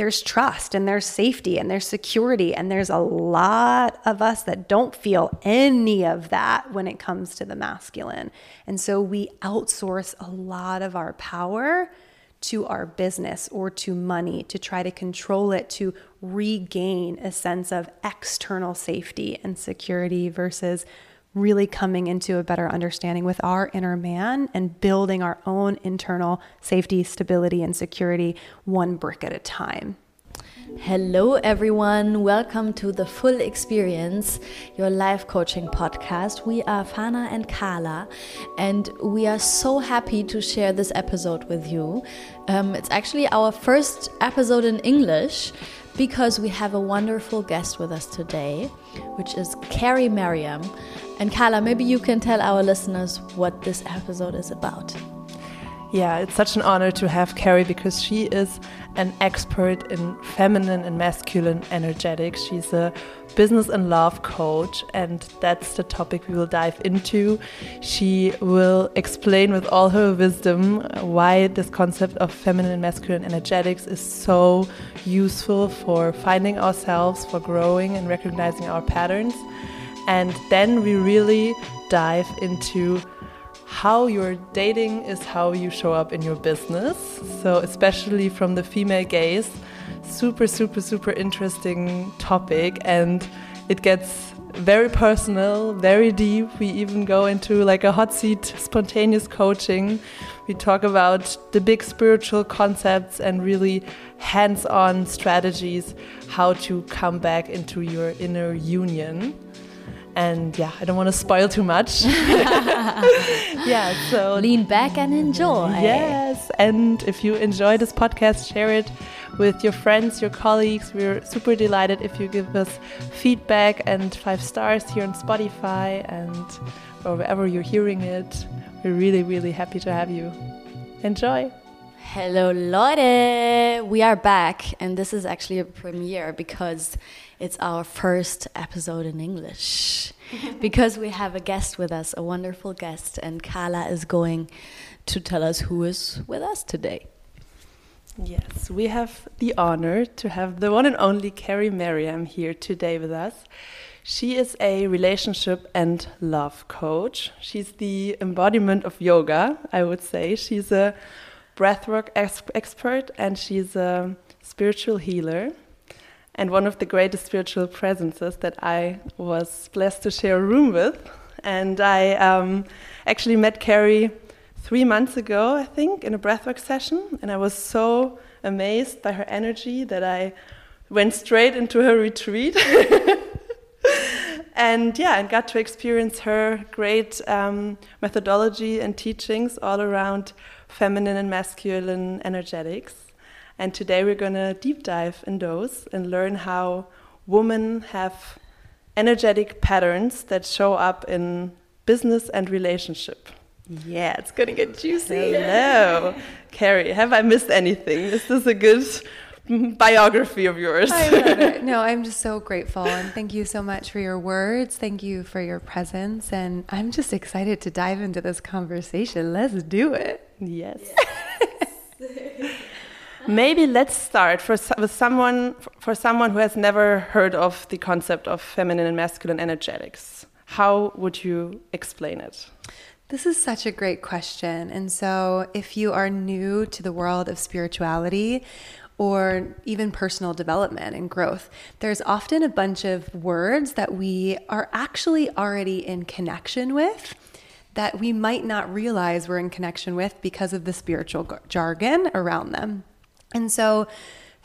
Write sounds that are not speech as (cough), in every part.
there's trust and there's safety and there's security. And there's a lot of us that don't feel any of that when it comes to the masculine. And so we outsource a lot of our power to our business or to money to try to control it to regain a sense of external safety and security versus really coming into a better understanding with our inner man and building our own internal safety, stability, and security one brick at a time. Hello, everyone. Welcome to the Full Experience, your life coaching podcast. We are Fana and Carla, and we are so happy to share this episode with you. Um, it's actually our first episode in English because we have a wonderful guest with us today, which is Cari Merriam. And Carla, maybe you can tell our listeners what this episode is about. Yeah, it's such an honor to have Cari because she is an expert in feminine and masculine energetics. She's a business and love coach, and that's the topic we will dive into. She will explain with all her wisdom uh, why this concept of feminine and masculine energetics is so useful for finding ourselves, for growing and recognizing our patterns. And then we really dive into how you're dating is how you show up in your business. So, especially from the female gaze, super, super, super interesting topic. And it gets very personal, very deep. We even go into like a hot seat spontaneous coaching. We talk about the big spiritual concepts and really hands on strategies how to come back into your inner union and yeah, I don't want to spoil too much. (laughs) (laughs) yeah, so lean back and enjoy. Yes, and if you enjoy this podcast, share it with your friends, your colleagues. We're super delighted if you give us feedback and five stars here on Spotify and or wherever you're hearing it. We're really, really happy to have you. Enjoy. Hello, Leute! We are back, and this is actually a premiere because it's our first episode in English. (laughs) because we have a guest with us, a wonderful guest, and Carla is going to tell us who is with us today. Yes, we have the honor to have the one and only Cari Merriam here today with us. She is a relationship and love coach. She's the embodiment of yoga, I would say. She's a breathwork ex expert and she's a spiritual healer and one of the greatest spiritual presences that I was blessed to share a room with. And I um, actually met Cari three months ago, I think, in a breathwork session, and I was so amazed by her energy that I went straight into her retreat. (laughs) and yeah, and got to experience her great um, methodology and teachings all around feminine and masculine energetics. And today we're going to deep dive in those and learn how women have energetic patterns that show up in business and relationship. Yeah, it's going to get juicy. Hello. Cari, have I missed anything? Is this a good (laughs) biography of yours? I love it. (laughs) No, I'm just so grateful. And thank you so much for your words. Thank you for your presence. And I'm just excited to dive into this conversation. Let's do it. Yes. yes. (laughs) Maybe let's start for, with someone for someone who has never heard of the concept of feminine and masculine energetics. How would you explain it? This is such a great question. And so, if you are new to the world of spirituality, or even personal development and growth, there's often a bunch of words that we are actually already in connection with that we might not realize we're in connection with because of the spiritual jargon around them. And so,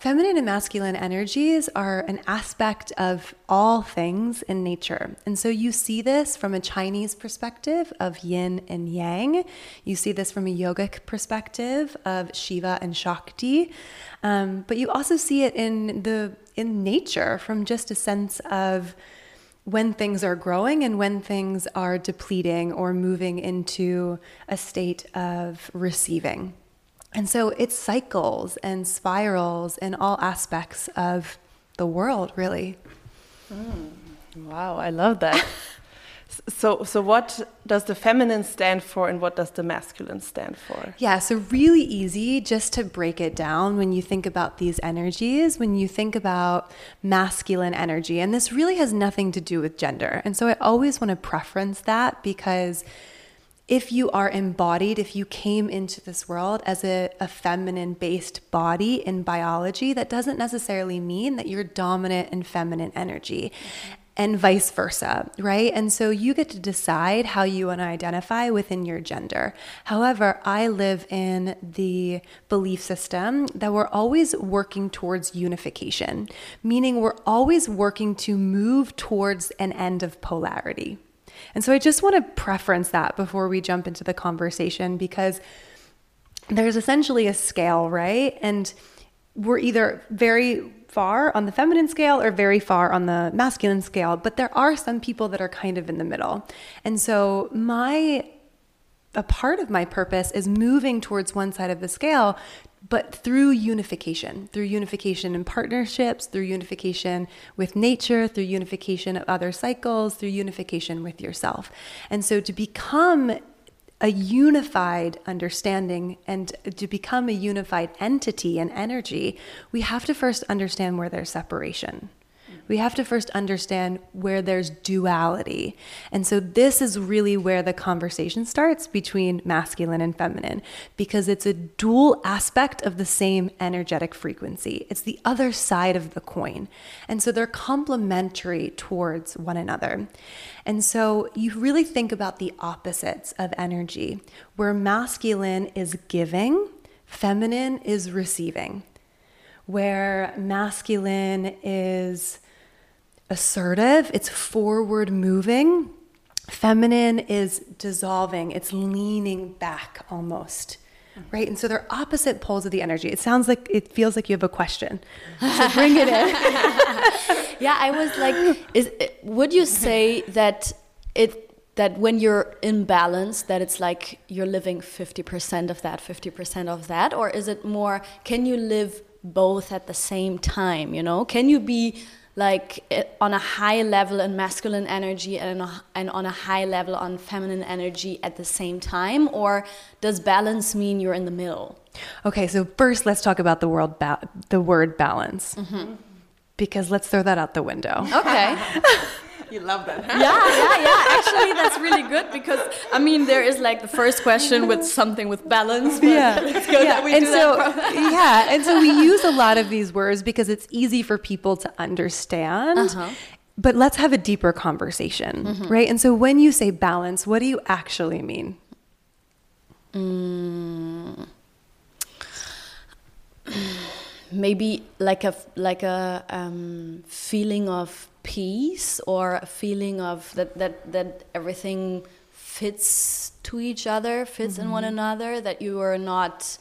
feminine and masculine energies are an aspect of all things in nature. And so, you see this from a Chinese perspective of yin and yang. You see this from a yogic perspective of Shiva and Shakti. Um, but you also see it in the in nature from just a sense of when things are growing and when things are depleting or moving into a state of receiving. And so it cycles and spirals in all aspects of the world, really. Mm, wow, I love that. (laughs) So, so what does the feminine stand for, and what does the masculine stand for? Yeah, so really easy just to break it down when you think about these energies, when you think about masculine energy, and this really has nothing to do with gender. And so I always want to preference that because if you are embodied, if you came into this world as a, a feminine based body in biology, that doesn't necessarily mean that you're dominant in feminine energy. Mm-hmm and vice versa, right? And so you get to decide how you want to identify within your gender. However, I live in the belief system that we're always working towards unification, meaning we're always working to move towards an end of polarity. And so I just want to preference that before we jump into the conversation because there's essentially a scale, right? And we're either very far on the feminine scale or very far on the masculine scale, but there are some people that are kind of in the middle. And so my a part of my purpose is moving towards one side of the scale but through unification, through unification in partnerships, through unification with nature, through unification of other cycles, through unification with yourself. And so to become a unified understanding and to become a unified entity and energy, we have to first understand where there's separation. We have to first understand where there's duality. And so, this is really where the conversation starts between masculine and feminine, because it's a dual aspect of the same energetic frequency. It's the other side of the coin. And so, they're complementary towards one another. And so, you really think about the opposites of energy, where masculine is giving, feminine is receiving where masculine is assertive, it's forward moving. Feminine is dissolving, it's leaning back almost. Right? And so they're opposite poles of the energy. It sounds like it feels like you have a question. So bring it in. (laughs) yeah, I was like, is would you say that it that when you're in balance that it's like you're living 50% of that 50% of that or is it more can you live both at the same time you know can you be like eh, on a high level in masculine energy and, and on a high level on feminine energy at the same time or does balance mean you're in the middle? Okay so first let's talk about the world the word balance. Mm -hmm. because let's throw that out the window. Okay (laughs) (laughs) You love that. Huh? Yeah, yeah, yeah. Actually, that's really good because I mean, there is like the first question with something with balance. yeah, yeah. and so (laughs) yeah, and so we (laughs) use a lot of these words because it's easy for people to understand. Uh-huh. But let's have a deeper conversation, mm-hmm. right? And so when you say balance, what do you actually mean? Mm. (sighs) Maybe like a like a um, feeling of peace or a feeling of that that that everything fits to each other fits mm -hmm. in one mm-hmm. another that you are not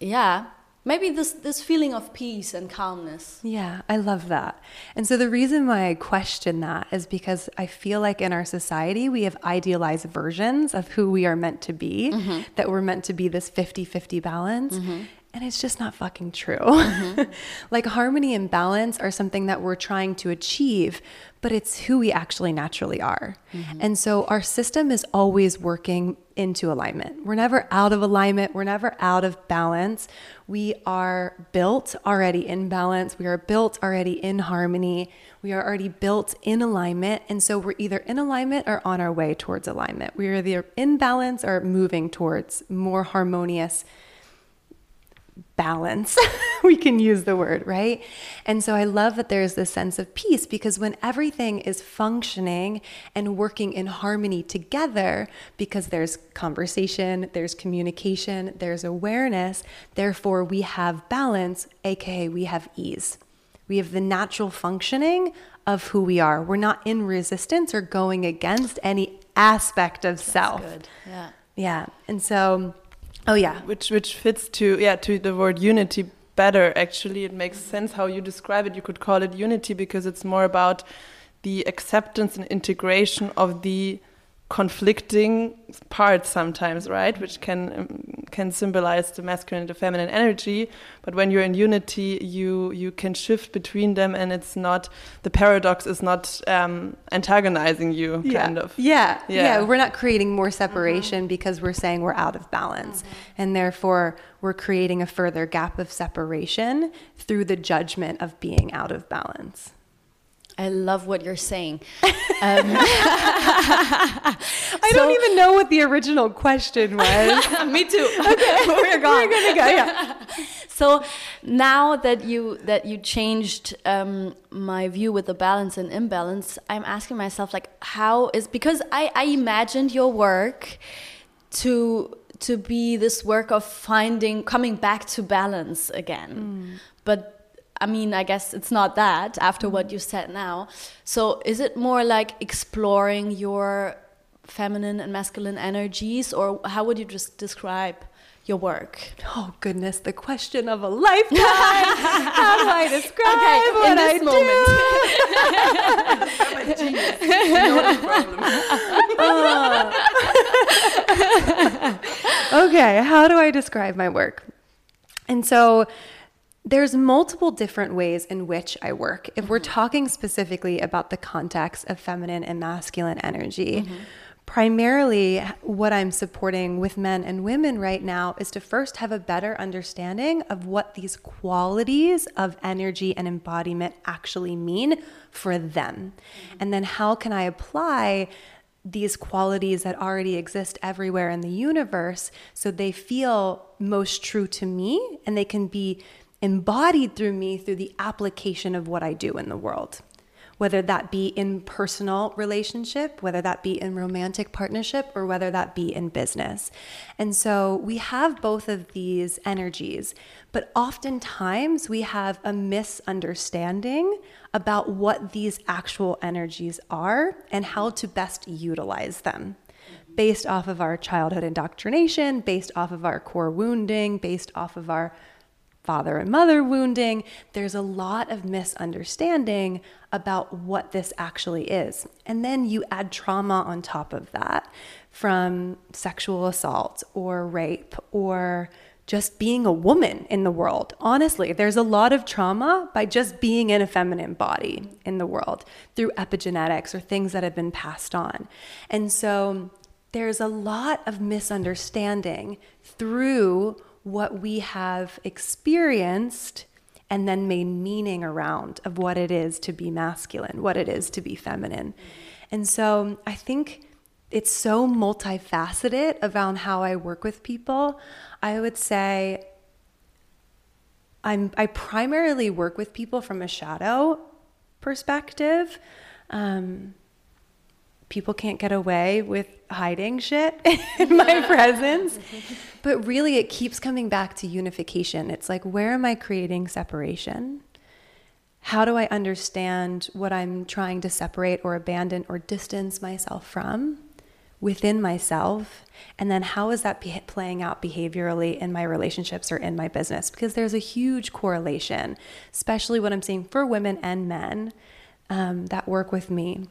yeah maybe this this feeling of peace and calmness yeah i love that and so the reason why i question that is because i feel like in our society we have idealized versions of who we are meant to be mm -hmm. that we're meant to be this 50-50 balance mm -hmm. And it's just not fucking true. Mm-hmm. (laughs) like harmony and balance are something that we're trying to achieve, but it's who we actually naturally are. Mm-hmm. And so our system is always working into alignment. We're never out of alignment, we're never out of balance. We are built already in balance, we are built already in harmony, we are already built in alignment. And so we're either in alignment or on our way towards alignment. We are either in balance or moving towards more harmonious balance. (laughs) we can use the word, right? And so I love that there's this sense of peace because when everything is functioning and working in harmony together, because there's conversation, there's communication, there's awareness, therefore we have balance, aka we have ease. We have the natural functioning of who we are. We're not in resistance or going against any aspect of That's self. Good. Yeah. Yeah. And so Oh yeah, which which fits to yeah to the word unity better. Actually, it makes sense how you describe it. You could call it unity because it's more about the acceptance and integration of the conflicting parts sometimes, right? Which can um, can symbolize the masculine and the feminine energy. But when you're in unity, you you can shift between them, and it's not the paradox is not um, antagonizing you, yeah. kind of. Yeah. yeah, yeah. We're not creating more separation mm -hmm. because we're saying we're out of balance, mm -hmm. and therefore we're creating a further gap of separation through the judgment of being out of balance. I love what you're saying. (laughs) Um, I so, don't even know what the original question was. (laughs) Me too. (laughs) Okay, we're gone. We're gonna go. Yeah. So now that you that you changed um, my view with the balance and imbalance, I'm asking myself like, how is because I I imagined your work to to be this work of finding coming back to balance again, mm. but I mean, I guess it's not that after what you said now. So is it more like exploring your feminine and masculine energies, or how would you just describe your work? Oh goodness, the question of a lifetime. (laughs) how do I describe okay, what I do? uh. (laughs) (laughs) okay, how do I describe my work? And so there's multiple different ways in which I work. If we're mm-hmm. talking specifically about the context of feminine and masculine energy, mm-hmm. primarily what I'm supporting with men and women right now is to first have a better understanding of what these qualities of energy and embodiment actually mean for them. Mm-hmm. And then how can I apply these qualities that already exist everywhere in the universe so they feel most true to me and they can be embodied through me through the application of what I do in the world. Whether that be in personal relationship, whether that be in romantic partnership, or whether that be in business. And so we have both of these energies, but oftentimes we have a misunderstanding about what these actual energies are and how to best utilize them based off of our childhood indoctrination, based off of our core wounding, based off of our father and mother wounding, there's a lot of misunderstanding about what this actually is. And then you add trauma on top of that from sexual assault or rape or just being a woman in the world. Honestly, there's a lot of trauma by just being in a feminine body in the world through epigenetics or things that have been passed on. And so there's a lot of misunderstanding through what we have experienced and then made meaning around of what it is to be masculine, what it is to be feminine. And so I think it's so multifaceted around how I work with people. I would say I'm I primarily work with people from a shadow perspective. Um, people can't get away with hiding shit (laughs) in my presence. (laughs) But really, it keeps coming back to unification. It's like, where am I creating separation? How do I understand what I'm trying to separate or abandon or distance myself from within myself? And then how is that be- playing out behaviorally in my relationships or in my business? Because there's a huge correlation, especially what I'm seeing for women and men um, that work with me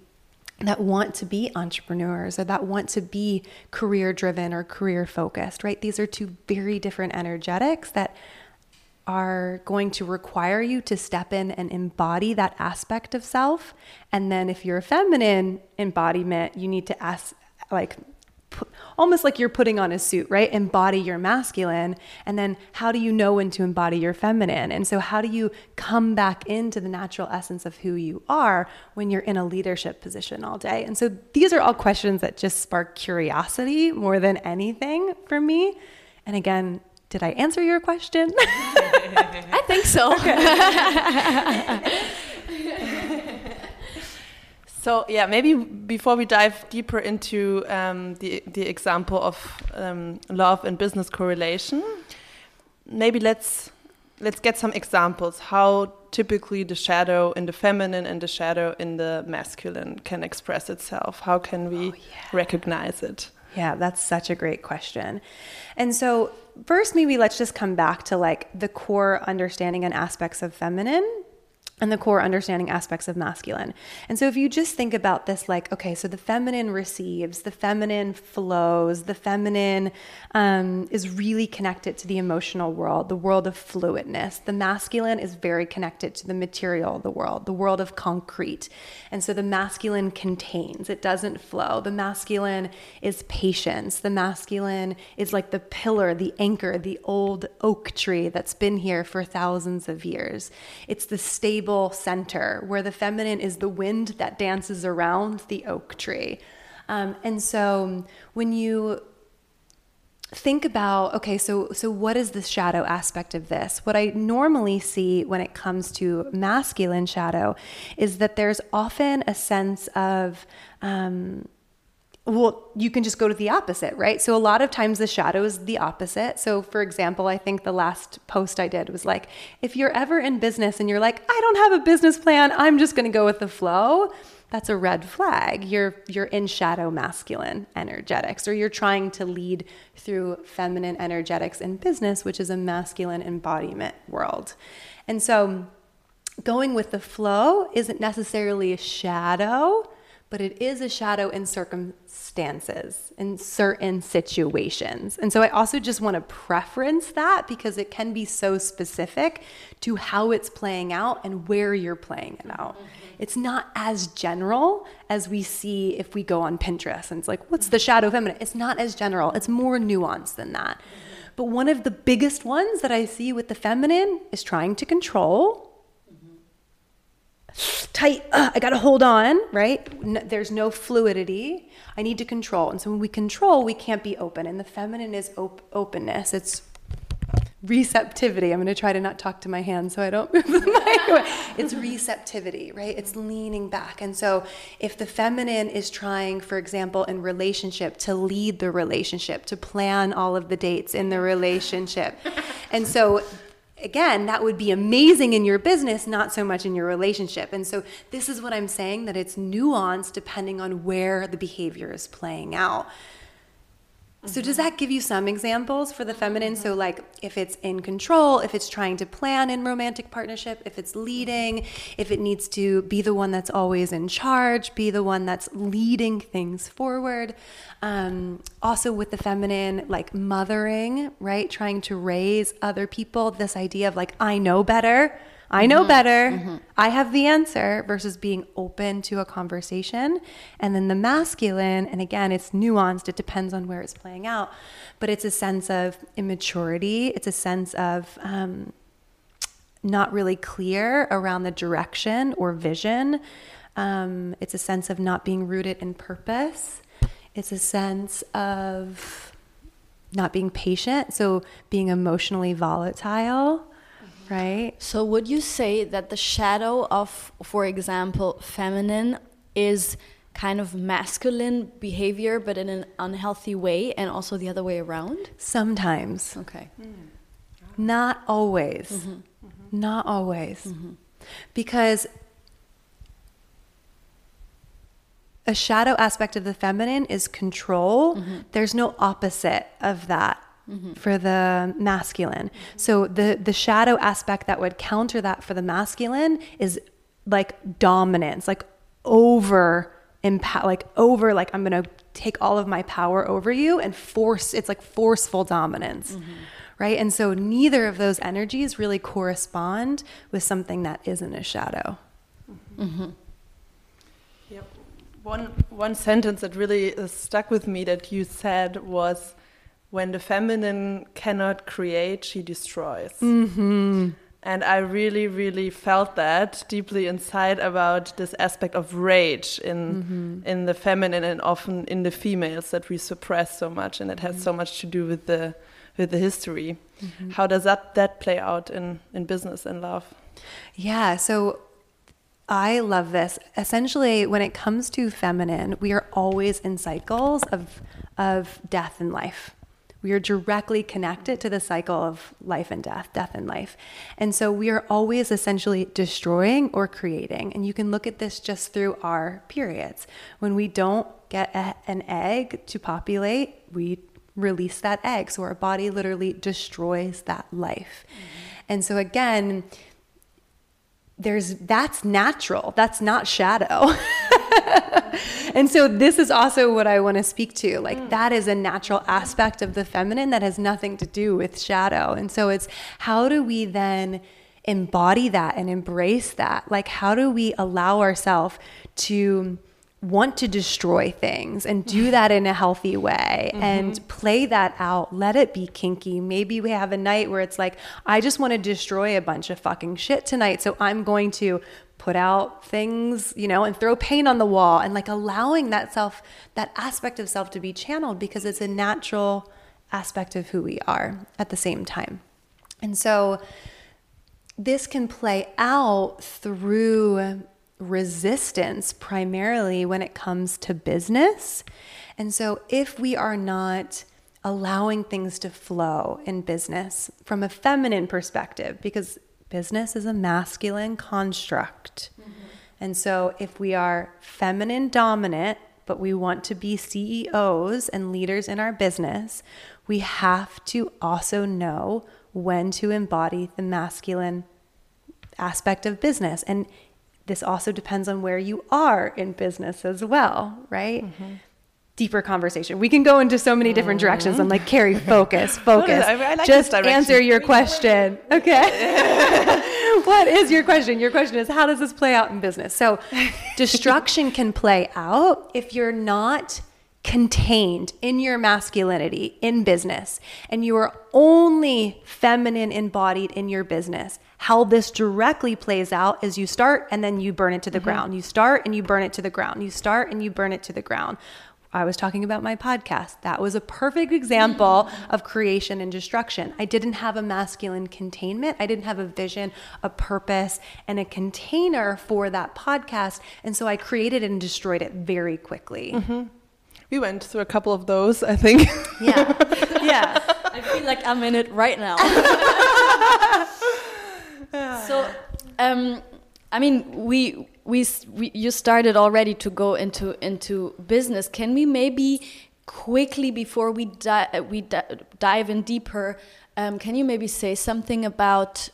that want to be entrepreneurs or that want to be career driven or career focused, right? These are two very different energetics that are going to require you to step in and embody that aspect of self. And then if you're a feminine embodiment, you need to ask like almost like you're putting on a suit, right? Embody your masculine. And then how do you know when to embody your feminine? And so, how do you come back into the natural essence of who you are when you're in a leadership position all day? And so, these are all questions that just spark curiosity more than anything for me. And again, did I answer your question? (laughs) (laughs) I think so. (laughs) So yeah, maybe before we dive deeper into um, the the example of um, love and business correlation, maybe let's let's get some examples how typically the shadow in the feminine and the shadow in the masculine can express itself. How can we oh, yeah. recognize it? Yeah, that's such a great question. And so first maybe let's just come back to like the core understanding and aspects of feminine and the core understanding aspects of masculine. And so if you just think about this like, okay, so the feminine receives, the feminine flows, the feminine um, is really connected to the emotional world, the world of fluidness. The masculine is very connected to the material the world, the world of concrete. And so the masculine contains, it doesn't flow. The masculine is patience. The masculine is like the pillar, the anchor, the old oak tree that's been here for thousands of years. It's the stable center where the feminine is the wind that dances around the oak tree. Um, and so when you think about okay so so what is the shadow aspect of this what i normally see when it comes to masculine shadow is that there's often a sense of um, well, you can just go to the opposite, right? So a lot of times the shadow is the opposite. So for example, I think the last post I did was like, if you're ever in business and you're like, I don't have a business plan, I'm just going to go with the flow, that's a red flag. You're you're in shadow masculine energetics or you're trying to lead through feminine energetics in business, which is a masculine embodiment world. And so going with the flow isn't necessarily a shadow but it is a shadow in circumstances, in certain situations. And so I also just want to preference that because it can be so specific to how it's playing out and where you're playing it out. Mm-hmm. It's not as general as we see if we go on Pinterest and it's like, what's the shadow feminine? It's not as general, it's more nuanced than that. Mm-hmm. But one of the biggest ones that I see with the feminine is trying to control tight, uh, I got to hold on, right? there's no fluidity. I need to control. And so when we control, we can't be open. And the feminine is op- openness. It's receptivity. I'm going to try to not talk to my hands so I don't (laughs) move the mic. It's receptivity, right? It's leaning back. And so if the feminine is trying, for example, in relationship to lead the relationship, to plan all of the dates in the relationship. And so again, that would be amazing in your business, not so much in your relationship. And so, this is what I'm saying that it's nuanced depending on where the behavior is playing out. So, does that give you some examples for the feminine? So, like if it's in control, if it's trying to plan in romantic partnership, if it's leading, if it needs to be the one that's always in charge, be the one that's leading things forward. Um, also, with the feminine, like mothering, right? Trying to raise other people, this idea of like, I know better I know mm-hmm. better. Mm-hmm. I have the answer versus being open to a conversation. And then the masculine, and again, it's nuanced, it depends on where it's playing out, but it's a sense of immaturity, it's a sense of, um, not really clear around the direction or vision. Um, it's a sense of not being rooted in purpose. It's a sense of not being patient, so being emotionally volatile right? So, would you say that the shadow of, for example, feminine is kind of masculine behavior, but in an unhealthy way, and also the other way around? Sometimes. Okay. Mm. Not always. Mm -hmm. Mm. Not always. -hmm. Because a shadow aspect of the feminine is control. Mm-hmm. There's no opposite of that Mm-hmm. for the masculine. Mm-hmm. So the the shadow aspect that would counter that for the masculine is like dominance, like over impact like over like I'm going to take all of my power over you and force it's like forceful dominance. Mm-hmm. Right? And so neither of those energies really correspond with something that isn't a shadow. Mm-hmm. Yep. One one sentence that really stuck with me that you said was when the feminine cannot create, she destroys. Mm-hmm. And I really, really felt that deeply inside about this aspect of rage in mm-hmm. in the feminine and often in the females that we suppress so much, and it has mm-hmm. so much to do with the with the history. Mm-hmm. How does that that play out in in business and love? Yeah, so I love this. Essentially, when it comes to feminine, we are always in cycles of of death and life we are directly connected to the cycle of life and death, death and life. And so we are always essentially destroying or creating. And you can look at this just through our periods. When we don't get a, an egg to populate, we release that egg. So our body literally destroys that life. Mm-hmm. And so again, there's that's natural. That's not shadow. (laughs) (laughs) and so this is also what I want to speak to. Like mm. that is a natural aspect of the feminine that has nothing to do with shadow. And so it's how do we then embody that and embrace that? Like how do we allow ourselves to want to destroy things and do that in a healthy way (laughs) mm-hmm. and play that out. Let it be kinky. Maybe we have a night where it's like, I just want to destroy a bunch of fucking shit tonight. So I'm going to put out things, you know, and throw paint on the wall and like allowing that self, that aspect of self to be channeled because it's a natural aspect of who we are at the same time. And so this can play out through resistance primarily when it comes to business. And so, if we are not allowing things to flow in business from a feminine perspective, because business is a masculine construct. Mm-hmm. And so, if we are feminine dominant, but we want to be CEOs and leaders in our business, we have to also know when to embody the masculine aspect of business. And this also depends on where you are in business as well, right? Mm-hmm. Deeper conversation. We can go into so many different mm-hmm. directions. I'm like, Cari, focus, (laughs) focus. I, I like Just answer your question. (laughs) Okay. (laughs) what is your question? Your question is, how does this play out in business? So, destruction can play out if you're not contained in your masculinity in business and you are only feminine embodied in your business how this directly plays out is you start and then you burn it to the mm-hmm. ground you start and you burn it to the ground you start and you burn it to the ground I was talking about my podcast. That was a perfect example of creation and destruction. I didn't have a masculine containment. I didn't have a vision, a purpose, and a container for that podcast. And so I created and destroyed it very quickly. Mm-hmm. We went through a couple of those, I think. Yeah. yeah. I feel like I'm in it right now. (laughs) so, um, I mean, we, we, we, you started already to go into, into business. Can we maybe quickly, before we, di we di dive in deeper, um, can you maybe say something about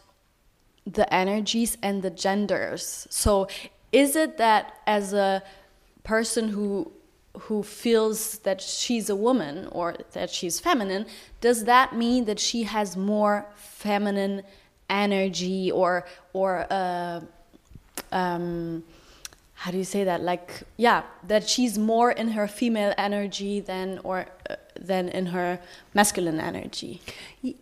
the energies and the genders? So, is it that as a person who who feels that she's a woman or that she's feminine, does that mean that she has more feminine energy or or uh, um, how do you say that? Like yeah, that she's more in her female energy than or uh, than in her masculine energy?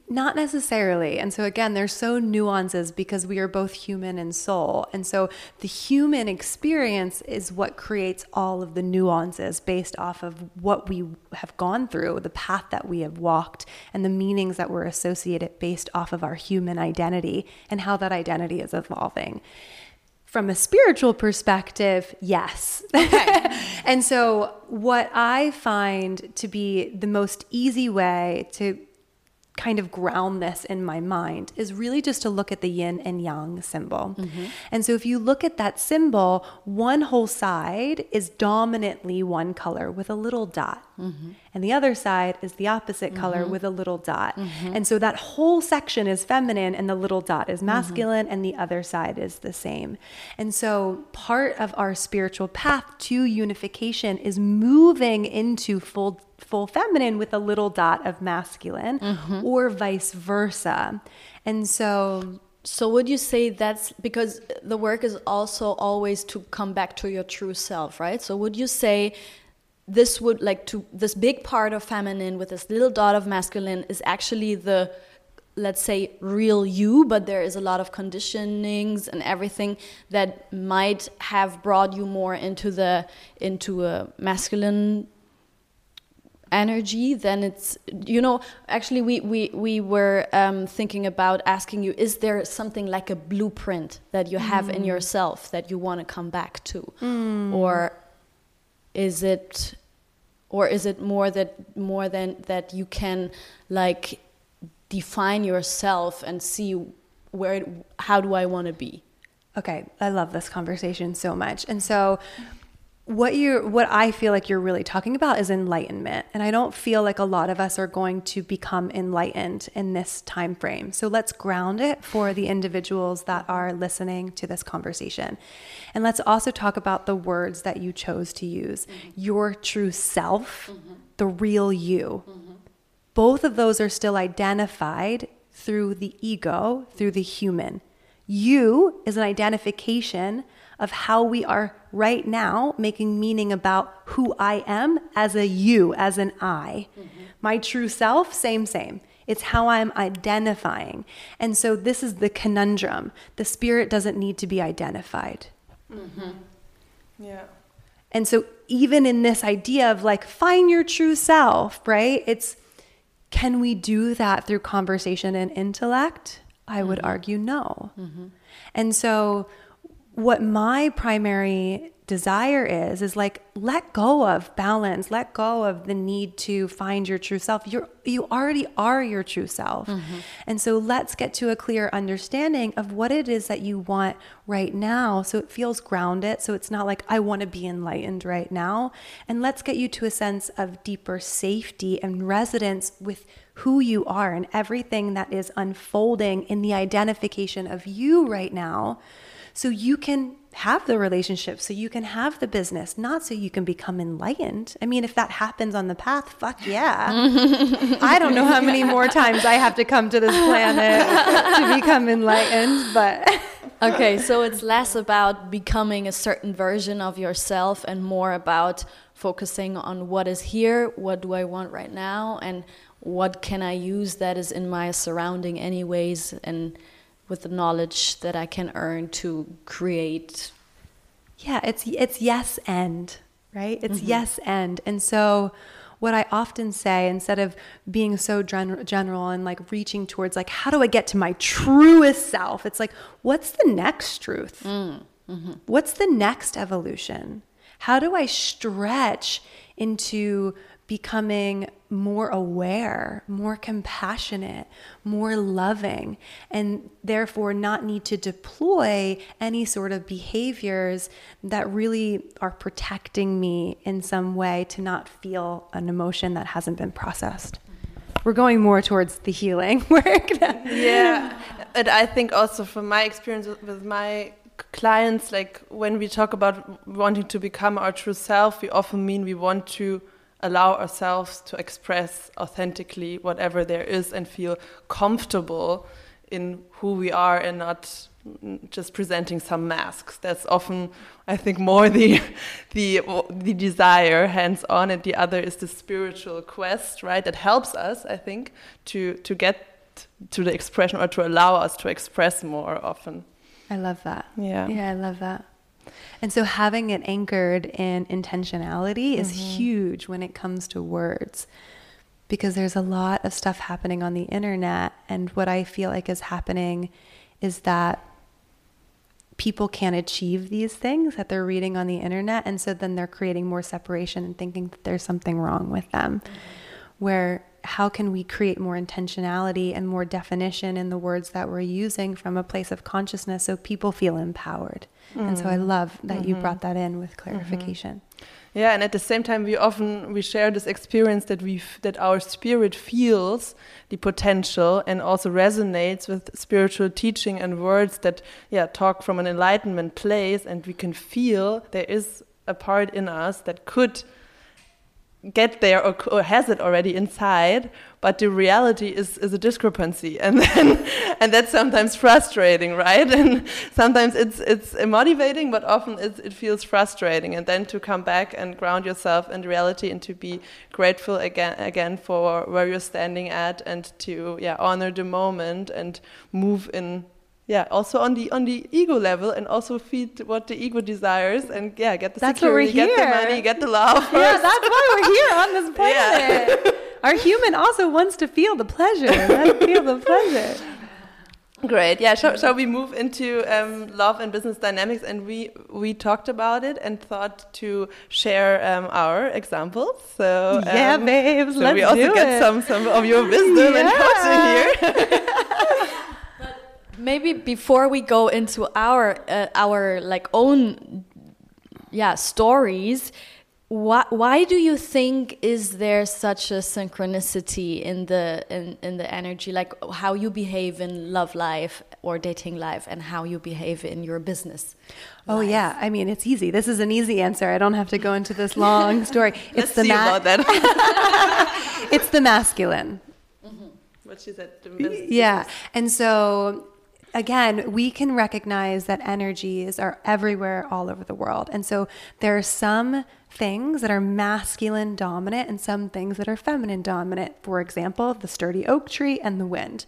Not necessarily. And so, again, there's so nuances because we are both human and soul. And so, the human experience is what creates all of the nuances based off of what we have gone through, the path that we have walked, and the meanings that were associated based off of our human identity and how that identity is evolving from a spiritual perspective, yes. Okay. (laughs) and so, what I find to be the most easy way to kind of ground this in my mind is really just to look at the yin and yang symbol. Mm-hmm. And so if you look at that symbol, one whole side is dominantly one color with a little dot. Mm-hmm. And the other side is the opposite mm-hmm. color with a little dot. Mm-hmm. And so that whole section is feminine and the little dot is mm-hmm. masculine and the other side is the same. And so part of our spiritual path to unification is moving into full full feminine with a little dot of masculine mm-hmm. or vice versa. And so so would you say that's because the work is also always to come back to your true self, right? So would you say this would like to this big part of feminine with this little dot of masculine is actually the let's say real you but there is a lot of conditionings and everything that might have brought you more into the into a masculine energy then it's you know actually we we we were um, thinking about asking you is there something like a blueprint that you have mm. in yourself that you want to come back to mm. or is it or is it more that more than that you can like define yourself and see where how do I want to be okay i love this conversation so much and so what you what I feel like you're really talking about is enlightenment and I don't feel like a lot of us are going to become enlightened in this time frame. So let's ground it for the individuals that are listening to this conversation. And let's also talk about the words that you chose to use. Mm-hmm. Your true self, mm-hmm. the real you. Mm-hmm. Both of those are still identified through the ego, through the human. You is an identification of how we are right now making meaning about who I am as a you, as an I. Mm-hmm. My true self, same, same. It's how I'm identifying. And so this is the conundrum. The spirit doesn't need to be identified. Mm-hmm. Yeah. And so even in this idea of like, find your true self, right? It's, can we do that through conversation and intellect? I would mm-hmm. argue no. Mm-hmm. And so what my primary desire is is like let go of balance let go of the need to find your true self. You you already are your true self. Mm-hmm. and so let's get to a clear understanding of what it is that you want right now. So it feels grounded. So it's not like i want to be enlightened right now. And let's get you to a sense of deeper safety and resonance with who you are and everything that is unfolding in the identification of you right now so you can have the relationship, so you can have the business, not so you can become enlightened. I mean, if that happens on the path, fuck yeah. (laughs) I don't know how many more times I have to come to this planet to become enlightened, but. (laughs) okay, so it's less about becoming a certain version of yourself and more about focusing on what is here, what do I want right now, and what can I use that is in my surrounding, anyways, and with the knowledge that I can earn to create. Yeah, it's it's yes and, right? It's mm-hmm. yes and. And so what I often say instead of being so gen- general and like reaching towards like how do I get to my truest self? It's like what's the next truth? Mm, mm-hmm. What's the next evolution? How do I stretch into becoming more aware, more compassionate, more loving, and therefore not need to deploy any sort of behaviors that really are protecting me in some way to not feel an emotion that hasn't been processed. We're going more towards the healing (laughs) work. yeah. And I think also from my experience with my clients, like when we talk about wanting to become our true self, we often mean we want to allow ourselves to express authentically whatever there is and feel comfortable in who we are and not just presenting some masks. That's often, I think, more the (laughs) the the desire hands on, and the other is the spiritual quest, right? That helps us, I think, to to get to the expression or to allow us to express more often. I love that. Yeah. Yeah, I love that. And so having it anchored in intentionality is mm-hmm. huge when it comes to words because there's a lot of stuff happening on the internet. And what I feel like is happening is that people can't achieve these things that they're reading on the internet. And so then they're creating more separation and thinking that there's something wrong with them. Mm-hmm. Where how can we create more intentionality and more definition in the words that we're using from a place of consciousness so people feel empowered? Mm. And so I mm. love that mm-hmm. you brought that in with mm-hmm. clarification. Mm-hmm. Yeah, and at the same time, we often we share this experience that we that our spirit feels the potential and also resonates with spiritual teaching and words that yeah talk from an enlightenment place, and we can feel there is a part in us that could get there or, or, has it already inside but the reality is is a discrepancy. (laughs) And then and that's sometimes frustrating right? (laughs) And sometimes it's it's motivating but often it's, it feels frustrating. And then to come back and ground yourself in reality and to be grateful again again for where you're standing at and to yeah honor the moment and move in yeah also on the on the ego level and also feed what the ego desires and yeah get the that's security get the money get the love. (laughs) Yeah that's why we're here on this (laughs) planet. Yeah. our human also wants to feel the pleasure let feel the pleasure. Great. Yeah shall, shall we move into um, love and business dynamics? And we we talked about it and thought to share um, our examples. So um, yeah babes so let's we also do get it. some some of your wisdom yeah. and coaching here (laughs) maybe before we go into our uh, our like own yeah stories why, why do you think is there such a synchronicity in the in, in the energy? Like how you behave in love life or dating life and how you behave in your business oh life? yeah. I mean it's easy. This is an easy answer. I don't have to go into this (laughs) long story. It's the ma- (laughs) it's the masculine. Mm -hmm. what she said yeah. And so again, we can recognize that energies are everywhere all over the world. And so there are some things that are masculine dominant and some things that are feminine dominant. For example, the sturdy oak tree and the wind.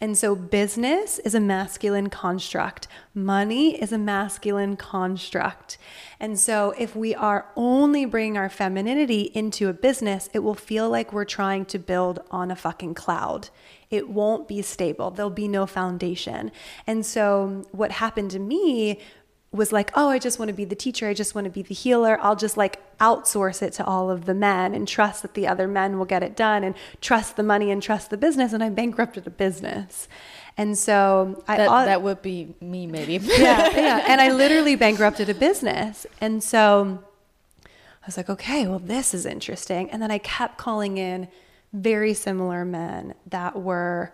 And so business is a masculine construct, money is a masculine construct. And so if we are only bringing our femininity into a business, it will feel like we're trying to build on a fucking cloud. It won't be stable. There'll be no foundation. And so what happened to me was like, oh, I just want to be the teacher. I just want to be the healer. I'll just like outsource it to all of the men and trust that the other men will get it done and trust the money and trust the business. And I bankrupted a business. And so I, that, that would be me maybe. (laughs) yeah, yeah. And I literally bankrupted a business. And so I was like, okay, well, this is interesting. And then I kept calling in very similar men that were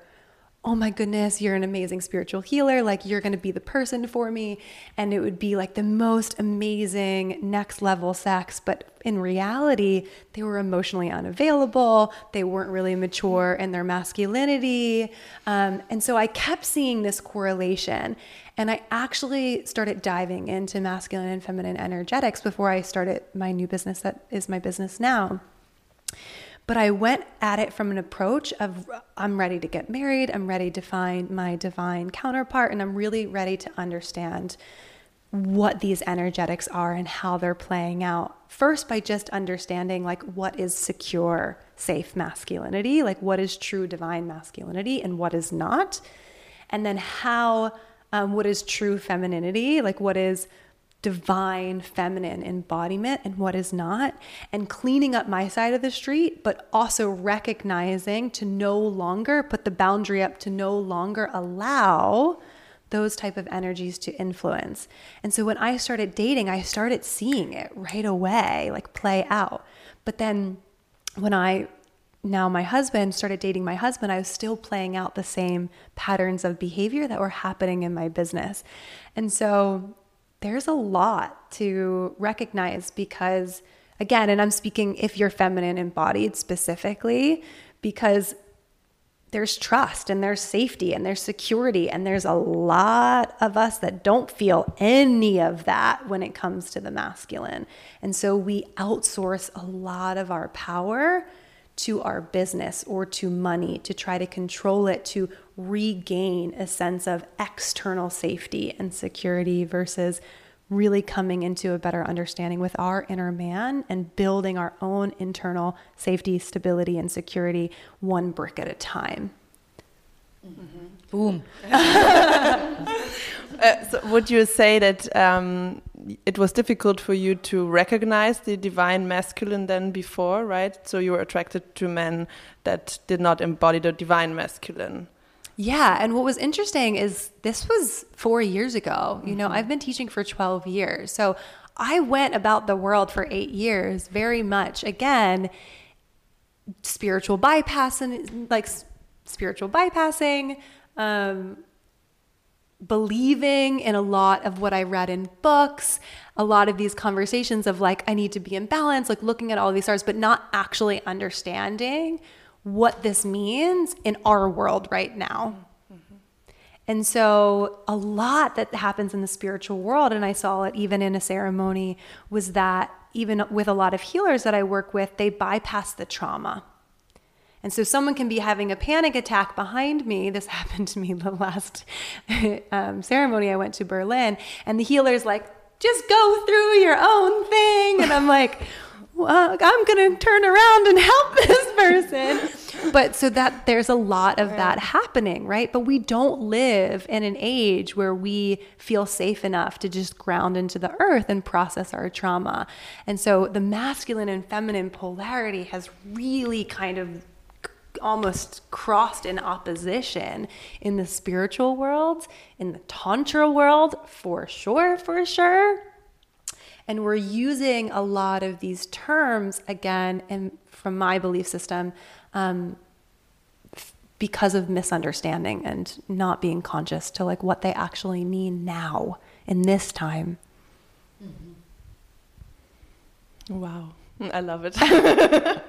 oh my goodness, you're an amazing spiritual healer. Like, you're going to be the person for me. And it would be like the most amazing next level sex. But in reality, they were emotionally unavailable. They weren't really mature in their masculinity. Um, and so I kept seeing this correlation. And I actually started diving into masculine and feminine energetics before I started my new business that is my business now. But I went at it from an approach of I'm ready to get married, I'm ready to find my divine counterpart, and I'm really ready to understand what these energetics are and how they're playing out. First, by just understanding like what is secure, safe masculinity, like what is true divine masculinity and what is not. And then how, um, what is true femininity, like what is divine feminine embodiment and what is not, and cleaning up my side of the street, but also recognizing to no longer put the boundary up to no longer allow those type of energies to influence. And so when I started dating, I started seeing it right away, like play out. But then when I now my husband started dating my husband, I was still playing out the same patterns of behavior that were happening in my business. And so there's a lot to recognize because, again, and I'm speaking if you're feminine embodied specifically, because there's trust and there's safety and there's security. And there's a lot of us that don't feel any of that when it comes to the masculine. And so we outsource a lot of our power to our business or to money to try to control it, to regain a sense of external safety and security versus really coming into a better understanding with our inner man and building our own internal safety, stability, and security one brick at a time. Mm-hmm. Boom. (laughs) uh, so would you say that um, it was difficult for you to recognize the divine masculine then before, right? So you were attracted to men that did not embody the divine masculine. Yeah. And what was interesting is this was four years ago. You know, mm-hmm. I've been teaching for 12 years. So I went about the world for eight years, very much, again, spiritual bypassing, like spiritual bypassing, um, believing in a lot of what I read in books, a lot of these conversations of like, I need to be in balance, like looking at all these stars, but not actually understanding what this means in our world right now. Mm-hmm. And so, a lot that happens in the spiritual world, and I saw it even in a ceremony, was that even with a lot of healers that I work with, they bypass the trauma. And so, someone can be having a panic attack behind me. (laughs) This happened to me the last (laughs) um, ceremony I went to Berlin, and the healer's like, just go through your own thing. And I'm like, well, I'm going to turn around and help (laughs) this person. but so that there's a lot of that happening, right? But we don't live in an age where we feel safe enough to just ground into the earth and process our trauma. And so the masculine and feminine polarity has really kind of almost crossed in opposition in the spiritual world, in the tantra world, for sure, for sure And we're using a lot of these terms again, and from my belief system, um, because of misunderstanding and not being conscious to like what they actually mean now in this time. Mm-hmm. Wow, (laughs) I love it. (laughs)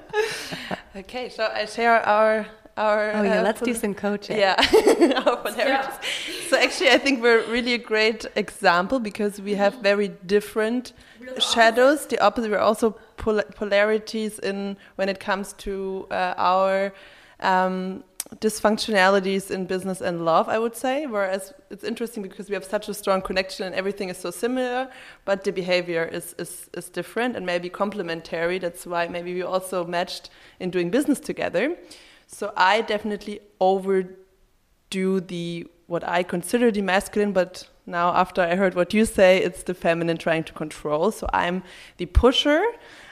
(laughs) okay, so I share our our. Oh yeah, uh, let's do some coaching. Yeah, (laughs) our. Yeah. So actually, I think we're really a great example because we have very different shadows. The opposite. We're also pol polarities in when it comes to uh, our. Um, dysfunctionalities in business and love, I would say. Whereas it's interesting because we have such a strong connection and everything is so similar, but the behavior is, is, is different and maybe complementary. That's why maybe we also matched in doing business together. So I definitely overdo the what I consider the masculine, but now after I heard what you say, it's the feminine trying to control. So I'm the pusher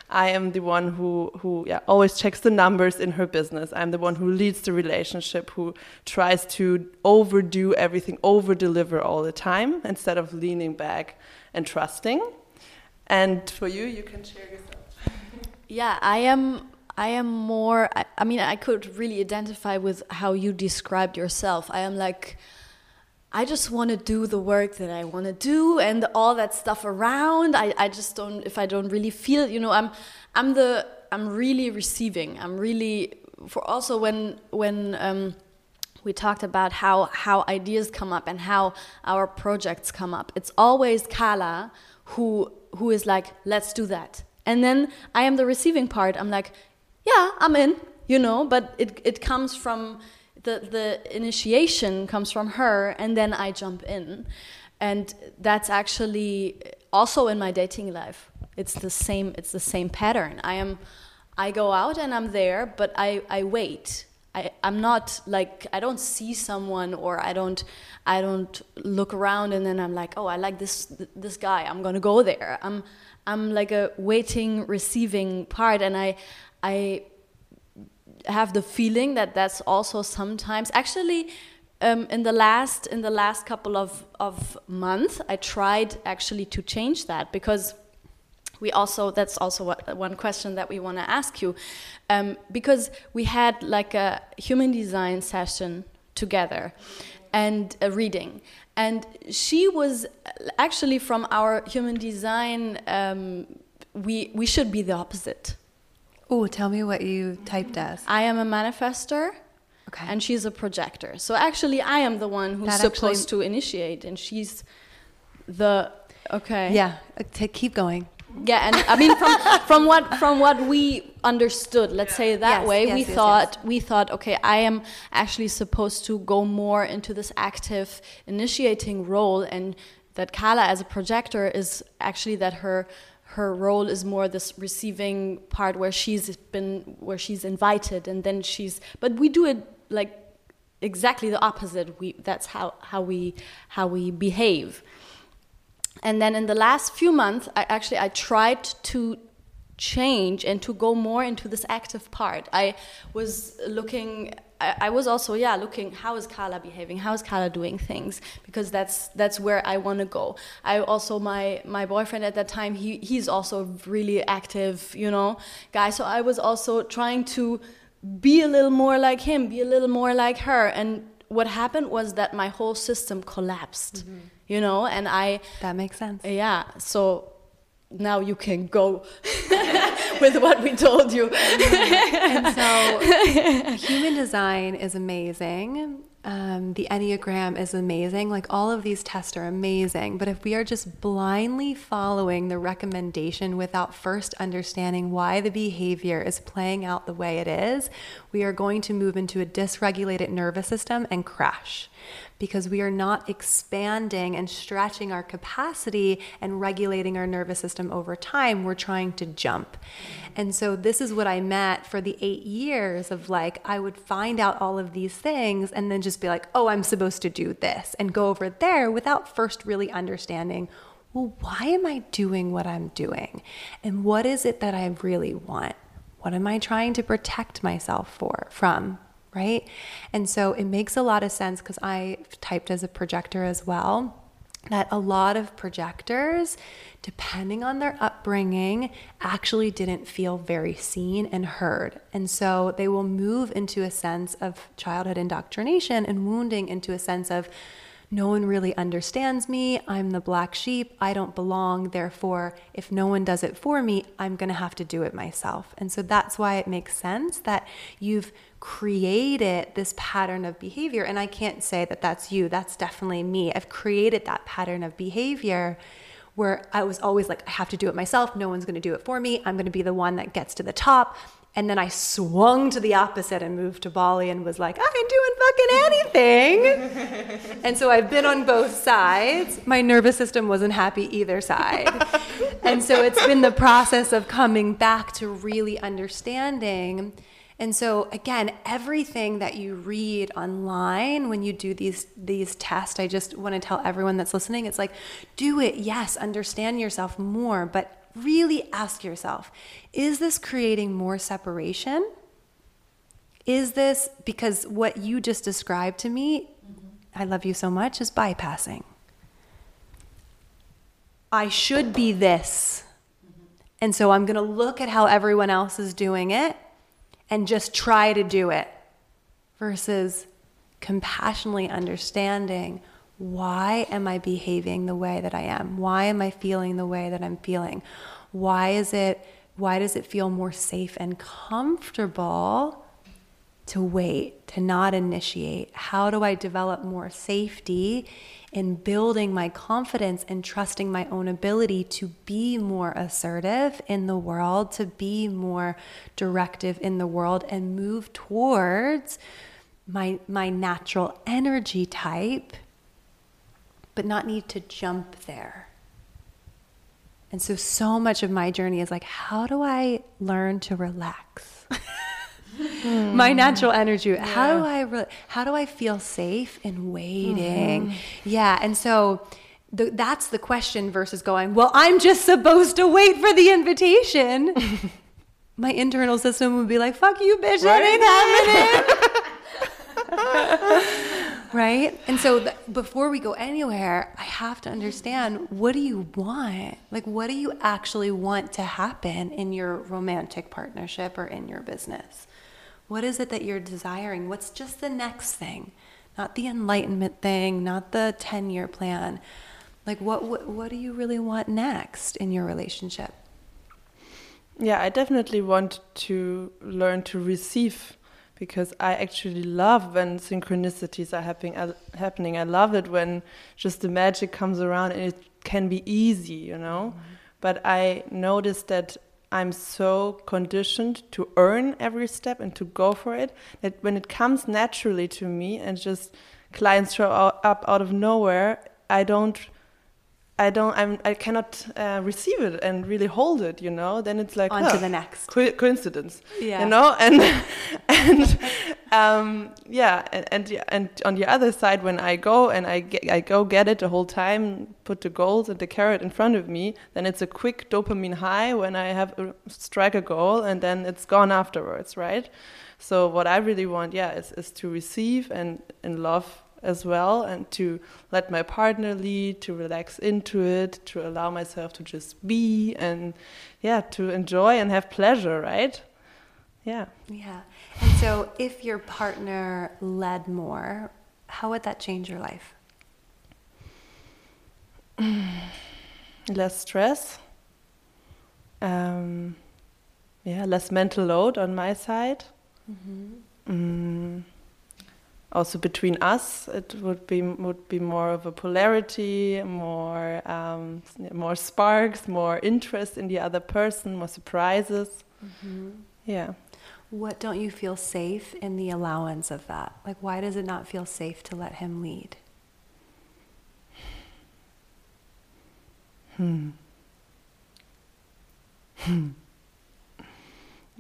I am the one who, who yeah, always checks the numbers in her business. I'm the one who leads the relationship, who tries to overdo everything, over deliver all the time instead of leaning back and trusting. And for you, you can share yourself. (laughs) yeah, I am. I am more. I, I mean, I could really identify with how you described yourself. I am like I just want to do the work that I want to do and all that stuff around. I, I just don't, if I don't really feel, you know, I'm, I'm the, I'm really receiving. I'm really, for also when, when, um, we talked about how, how ideas come up and how our projects come up. It's always Carla who, who is like, let's do that. And then I am the receiving part. I'm like, yeah, I'm in, you know, but it, it comes from, the the initiation comes from her, and then I jump in, and that's actually also in my dating life. It's the same. It's the same pattern. I am. I go out and I'm there, but I, I wait. I, I'm not like I don't see someone or I don't I don't look around and then I'm like oh I like this this guy I'm gonna go there I'm I'm like a waiting receiving part and I I have the feeling that that's also sometimes actually um, in the last in the last couple of of months I tried actually to change that because we also that's also what, one question that we want to ask you. Um, because we had like a human design session together and a reading. And she was actually from our human design um, we we should be the opposite Oh, tell me what you typed as. I am a manifester. Okay. And she's a projector. So actually, I am the one who's that supposed actually... to initiate, and she's the okay. Yeah. Uh, to keep going. Yeah, and I mean from (laughs) from what from what we understood, let's say that yes, way, yes, we yes, thought we thought okay, I am actually supposed to go more into this active initiating role, and that Carla as a projector is actually that her her role is more this receiving part where she's been where she's invited and then she's but we do it like exactly the opposite. We that's how how we how we behave. And then in the last few months i actually i tried to change and to go more into this active part. I was looking I, I, was also yeah looking how is Carla behaving? How is Carla doing things? Because that's that's where I want to go. I also my my boyfriend at that time he he's also really active you know guy. So I was also trying to be a little more like him be a little more like her. And what happened was that my whole system collapsed mm -hmm. you know and I that makes sense. Yeah so now you can go (laughs) with what we told you. and so, (laughs) human design is amazing. Um, the Enneagram is amazing. Like all of these tests are amazing. But if we are just blindly following the recommendation without first understanding why the behavior is playing out the way it is, we are going to move into a dysregulated nervous system and crash because we are not expanding and stretching our capacity and regulating our nervous system over time. We're trying to jump. And so, this is what I met for the eight years of like, I would find out all of these things and then just be like, oh, I'm supposed to do this and go over there without first really understanding well, why am I doing what I'm doing? And what is it that I really want? What am I trying to protect myself for from? right? And so it makes a lot of sense because I typed as a projector as well. That a lot of projectors, depending on their upbringing, actually didn't feel very seen and heard. And so they will move into a sense of childhood indoctrination and wounding into a sense of, no one really understands me. I'm the black sheep. I don't belong. Therefore, if no one does it for me, I'm going to have to do it myself. And so that's why it makes sense that you've created this pattern of behavior. And I can't say that that's you, that's definitely me. I've created that pattern of behavior where I was always like, I have to do it myself. No one's going to do it for me. I'm going to be the one that gets to the top. And then I swung to the opposite and moved to Bali and was like, I ain't doing fucking anything. (laughs) and so I've been on both sides. My nervous system wasn't happy either side. (laughs) and so it's been the process of coming back to really understanding. And so again, everything that you read online when you do these these tests, I just want to tell everyone that's listening, it's like do it. Yes, understand yourself more, but really ask yourself is this creating more separation? Is this because what you just described to me, mm-hmm. I love you so much, is bypassing? I should be this. Mm-hmm. And so I'm going to look at how everyone else is doing it and just try to do it versus compassionately understanding why am I behaving the way that I am? Why am I feeling the way that I'm feeling? Why is it why does it feel more safe and comfortable to wait, to not initiate? How do I develop more safety in building my confidence and trusting my own ability to be more assertive in the world, to be more directive in the world and move towards my my natural energy type but not need to jump there. And so, so much of my journey is like, how do I learn to relax? (laughs) mm. (laughs) My natural energy. Yeah. How do I? Re- how do I feel safe in waiting? Mm-hmm. Yeah, and so the, that's the question versus going. Well, I'm just supposed to wait for the invitation. (laughs) my internal system would be like, "Fuck you, bitch! Right? That ain't happening." (laughs) right? And so th- before we go anywhere, I have to understand what do you want? Like, what do you actually want to happen in your romantic partnership or in your business? What is it that you're desiring? What's just the next thing? Not the enlightenment thing, not the 10 year plan. Like, what, what, what do you really want next in your relationship? Yeah, I definitely want to learn to receive because I actually love when synchronicities are happening. Uh, happening. I love it when just the magic comes around and it can be easy, you know. Mm -hmm. But I noticed that I'm so conditioned to earn every step and to go for it that when it comes naturally to me and just clients show up out of nowhere, I don't I don't, I'm, I cannot uh, receive it and really hold it, you know. Then it's like on huh, to the next co coincidence, yeah. you know. And (laughs) and um, yeah, and, and, and on the other side, when I go and I get, I go get it the whole time, put the goals and the carrot in front of me, then it's a quick dopamine high when I have a, strike a goal, and then it's gone afterwards, right? So what I really want, yeah, is is to receive and and love as well and to let my partner lead, to relax into it, to allow myself to just be and yeah, to enjoy and have pleasure, right? Yeah. Yeah. And so if your partner led more, how would that change your life? (sighs) less stress. Um, yeah, less mental load on my side. Mm -hmm. mm also between us, it would be would be more of a polarity, more um, more sparks, more interest in the other person, more surprises. Mm-hmm. Yeah. What don't you feel safe in the allowance of that? Like, why does it not feel safe to let him lead? Hmm. Hmm.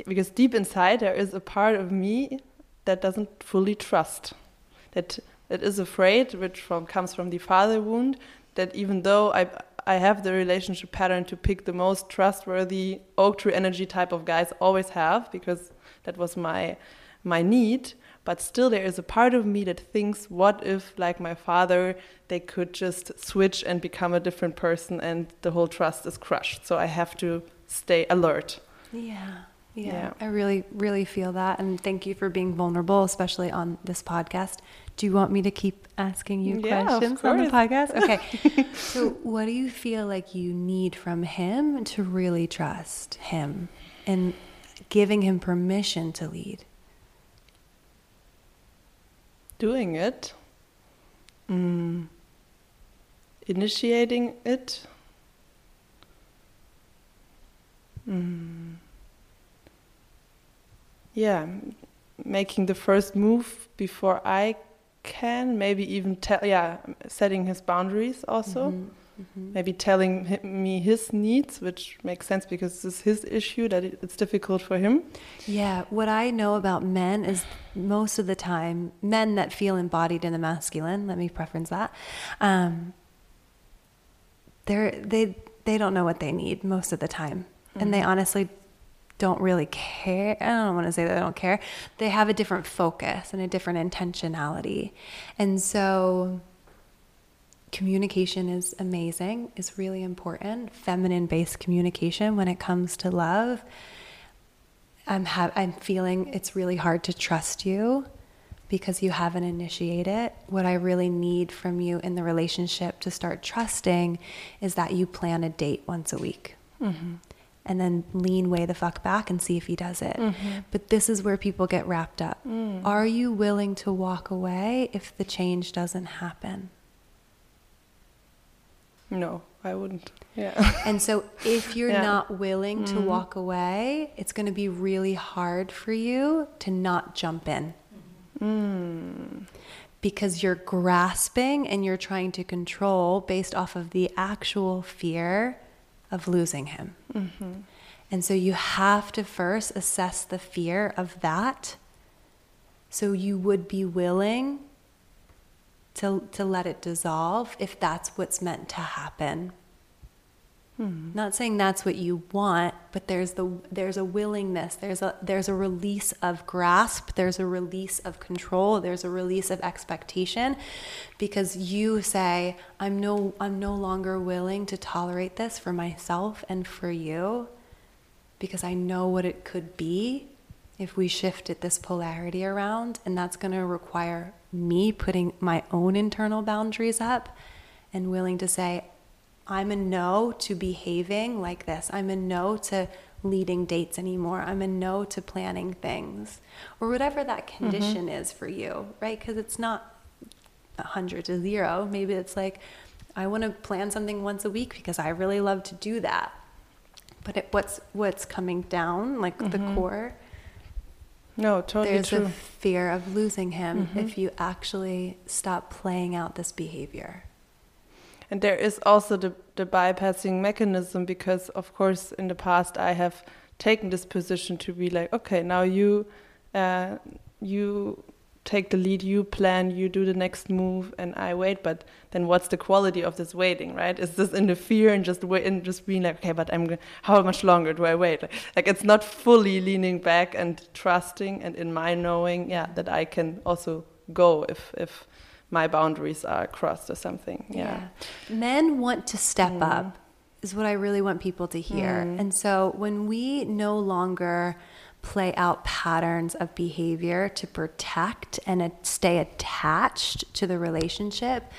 Because deep inside, there is a part of me that doesn't fully trust that that is afraid, which from comes from the father wound, that even though I I have the relationship pattern to pick the most trustworthy oak tree energy type of guys always have because that was my my need, but still there is a part of me that thinks what if like my father they could just switch and become a different person and the whole trust is crushed so i have to stay alert yeah yeah, yeah. I really, really feel that. And thank you for being vulnerable, especially on this podcast. Do you want me to keep asking you yeah, questions on the podcast? Okay. (laughs) so, what do you feel like you need from him to really trust him and giving him permission to lead? doing it, mm, initiating it. Mm, yeah, making the first move before I can, maybe even tell, yeah, setting his boundaries also. Mm -hmm. Mm-hmm. Maybe telling him, me his needs, which makes sense because this is his issue that it, it's difficult for him. Yeah, what I know about men is most of the time, men that feel embodied in the masculine. Let me preference that. Um, they're they they don't know what they need most of the time, mm-hmm. and they mm-hmm. honestly don't really care. I don't want to say that they don't care. They have a different focus and a different intentionality, and so communication is amazing, is really important. Feminine based communication when it comes to love. I'm, ha- I'm feeling it's really hard to trust you because you haven't initiated. What I really need from you in the relationship to start trusting is that you plan a date once a week. Mm-hmm. And then lean way the fuck back and see if he does it. Mm-hmm. But this is where people get wrapped up. Mm. Are you willing to walk away if the change doesn't happen? No, I wouldn't. Yeah. and so if you're (laughs) yeah. not willing mm-hmm. to walk away, it's going to be really hard for you to not jump in. Mm. Because you're grasping and you're trying to control based off of the actual fear of losing him. Mm-hmm. And so you have to first assess the fear of that. So you would be willing to, to let it dissolve if that's what's meant to happen. Hmm. Not saying that's what you want, but there's the there's a willingness, there's a there's a release of grasp, there's a release of control, there's a release of expectation because you say I'm no I'm no longer willing to tolerate this for myself and for you because I know what it could be if we shifted this polarity around and that's going to require me putting my own internal boundaries up and willing to say, I'm a no to behaving like this. I'm a no to leading dates anymore. I'm a no to planning things or whatever that mm-hmm. condition mm-hmm. is for you, right? Because it's not 100 to zero. Maybe it's like, I want to plan something once a week because I really love to do that. But it, what's what's coming down, like mm-hmm. the core, no, totally There's true. a fear of losing him mm-hmm. if you actually stop playing out this behavior. And there is also the, the bypassing mechanism because, of course, in the past I have taken this position to be like, okay, now you, uh, you take the lead, you plan, you do the next move, and I wait. But then, what's the quality of this waiting, right? Is this in the fear and just wait and just being like, okay, but I'm how much longer do I wait? Like, like it's not fully leaning back and trusting, and in my knowing, yeah, that I can also go if if my boundaries are crossed or something. Yeah, yeah. men want to step mm. up. Is what I really want people to hear. Mm. And so when we no longer play out patterns of behavior to protect and stay attached to the relationship,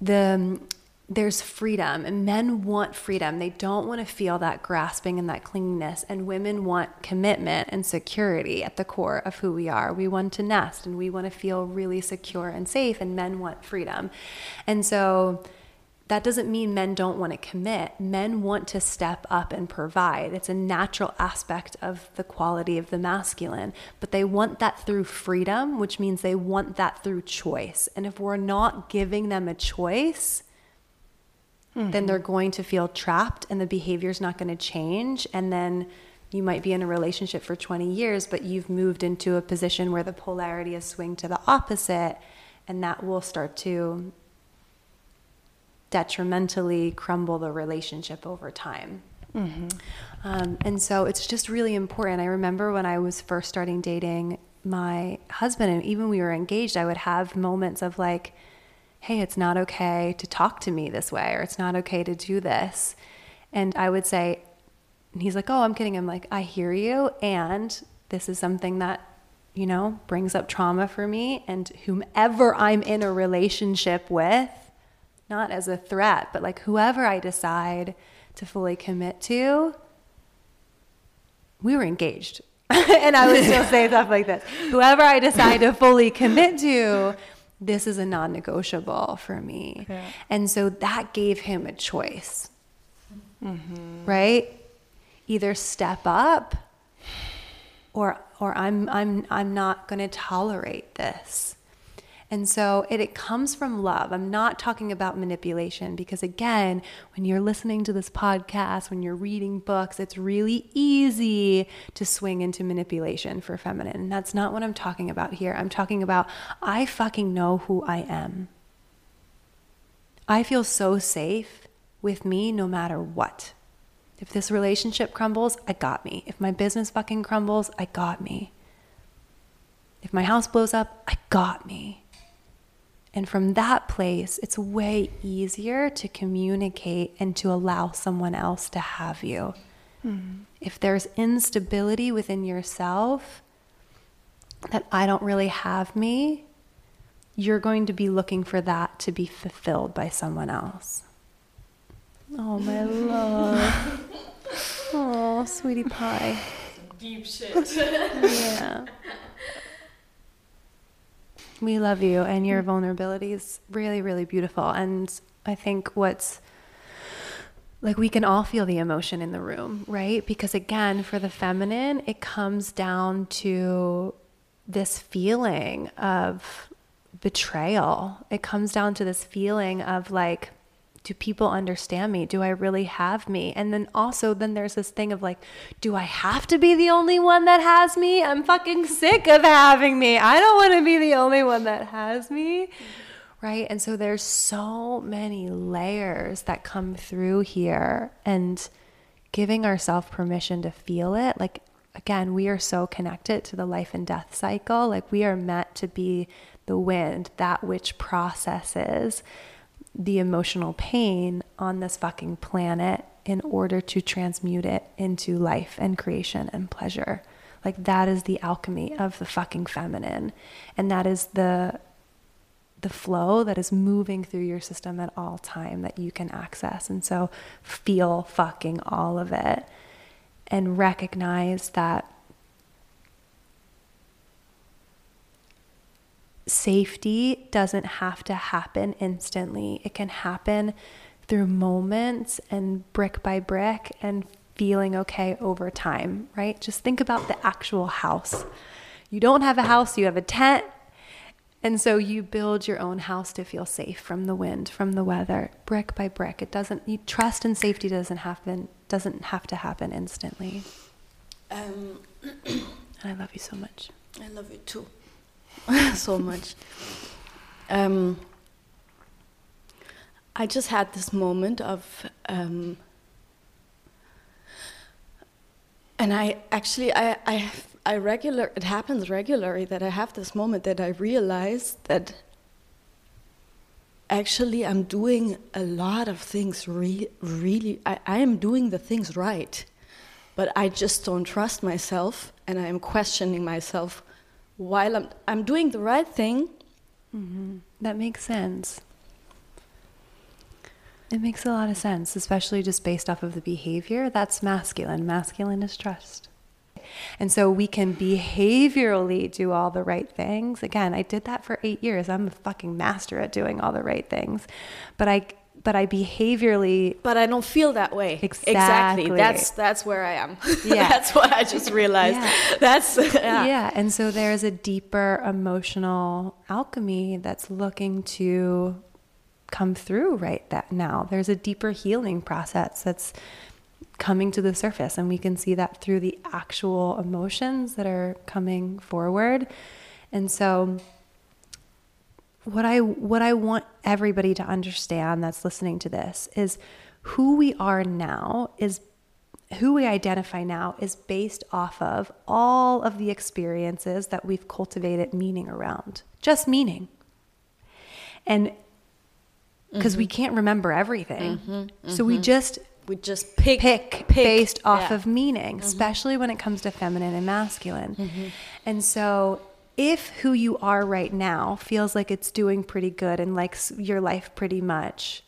the there's freedom and men want freedom. They don't want to feel that grasping and that clinginess and women want commitment and security at the core of who we are. We want to nest and we want to feel really secure and safe and men want freedom. And so that doesn't mean men don't want to commit. Men want to step up and provide. It's a natural aspect of the quality of the masculine, but they want that through freedom, which means they want that through choice. And if we're not giving them a choice, mm-hmm. then they're going to feel trapped and the behavior's not going to change. And then you might be in a relationship for 20 years, but you've moved into a position where the polarity is swing to the opposite, and that will start to detrimentally crumble the relationship over time. Mm-hmm. Um, and so it's just really important. I remember when I was first starting dating my husband and even we were engaged, I would have moments of like, hey, it's not okay to talk to me this way, or it's not okay to do this. And I would say, and he's like, oh, I'm kidding. I'm like, I hear you. And this is something that, you know, brings up trauma for me. And whomever I'm in a relationship with, not as a threat, but like whoever I decide to fully commit to, we were engaged. (laughs) and I would still say stuff like this. Whoever I decide to fully commit to, this is a non negotiable for me. Yeah. And so that gave him a choice, mm-hmm. right? Either step up or, or I'm, I'm, I'm not going to tolerate this. And so it, it comes from love. I'm not talking about manipulation because, again, when you're listening to this podcast, when you're reading books, it's really easy to swing into manipulation for feminine. And that's not what I'm talking about here. I'm talking about I fucking know who I am. I feel so safe with me no matter what. If this relationship crumbles, I got me. If my business fucking crumbles, I got me. If my house blows up, I got me. And from that place, it's way easier to communicate and to allow someone else to have you. Mm-hmm. If there's instability within yourself, that I don't really have me, you're going to be looking for that to be fulfilled by someone else. Oh, my love. (laughs) oh, sweetie pie. Deep shit. (laughs) yeah we love you and your vulnerability is really really beautiful. And i think what's like we can all feel the emotion in the room right? Because again for the feminine it comes down to this feeling of betrayal. It comes down to this feeling of like do people understand me? Do I really have me? And then also, then there's this thing of like, do I have to be the only one that has me? I'm fucking sick of having me. I don't want to be the only one that has me. Right. And so there's so many layers that come through here and giving ourselves permission to feel it. Like, again, we are so connected to the life and death cycle. Like, we are meant to be the wind, that which processes the emotional pain on this fucking planet in order to transmute it into life and creation and pleasure. Like that is the alchemy of the fucking feminine. And that is the the flow that is moving through your system at all time that you can access. And so feel fucking all of it and recognize that safety doesn't have to happen instantly. It can happen through moments and brick by brick and feeling okay over time, right? Just think about the actual house. You don't have a house, you have a tent. And so you build your own house to feel safe from the wind, from the weather, brick by brick. It doesn't you trust and safety doesn't happen doesn't have to happen instantly. Um, (clears throat) and I love you so much. I love you too. (laughs) so much. Um, I just had this moment of, um, and I actually I I I regular it happens regularly that I have this moment that I realize that actually I'm doing a lot of things re- really I, I am doing the things right, but I just don't trust myself and I am questioning myself while I'm, I'm doing the right thing. Mm-hmm. That makes sense. It makes a lot of sense, especially just based off of the behavior. That's masculine. Masculine is trust. And so we can behaviorally do all the right things. Again, I did that for eight years. I'm a fucking master at doing all the right things. But I but I behaviorally But I don't feel that way. Exactly. exactly. That's that's where I am. (laughs) Yeah. that's what I just realized. Yeah. (laughs) That's yeah. yeah. And so there's a deeper emotional alchemy that's looking to come through right that now. There's a deeper healing process that's coming to the surface and we can see that through the actual emotions that are coming forward. And so what I what I want everybody to understand that's listening to this is who we are now is who we identify now is based off of all of the experiences that we've cultivated meaning around, just meaning. And because mm-hmm. we can't remember everything. Mm-hmm. So we mm-hmm. just we just pick pick, pick based off yeah. of meaning, mm-hmm. especially when it comes to feminine and masculine. Mm-hmm. And so if who you are right now feels like it's doing pretty good and likes your life pretty much,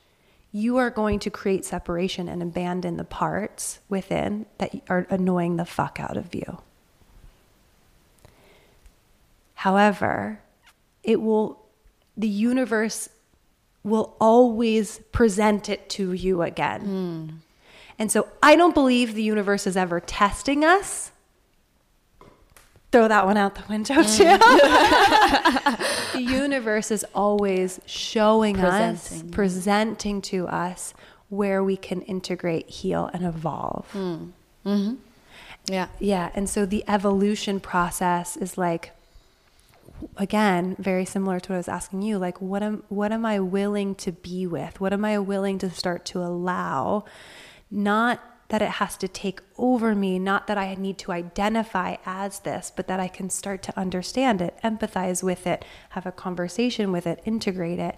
you are going to create separation and abandon the parts within that are annoying the fuck out of you. However, it will, the universe will always present it to you again. Mm. And so I don't believe the universe is ever testing us throw that one out the window too. (laughs) the universe is always showing presenting. us, presenting to us where we can integrate, heal, and evolve. Mm. Mm-hmm. Yeah. Yeah. And so the evolution process is like, again, very similar to what I was asking you. Like, what am what am I willing to be with? What am I willing to start to allow? Not that it has to take over me, not that I need to identify as this, but that I can start to understand it, empathize with it, have a conversation with it, integrate it,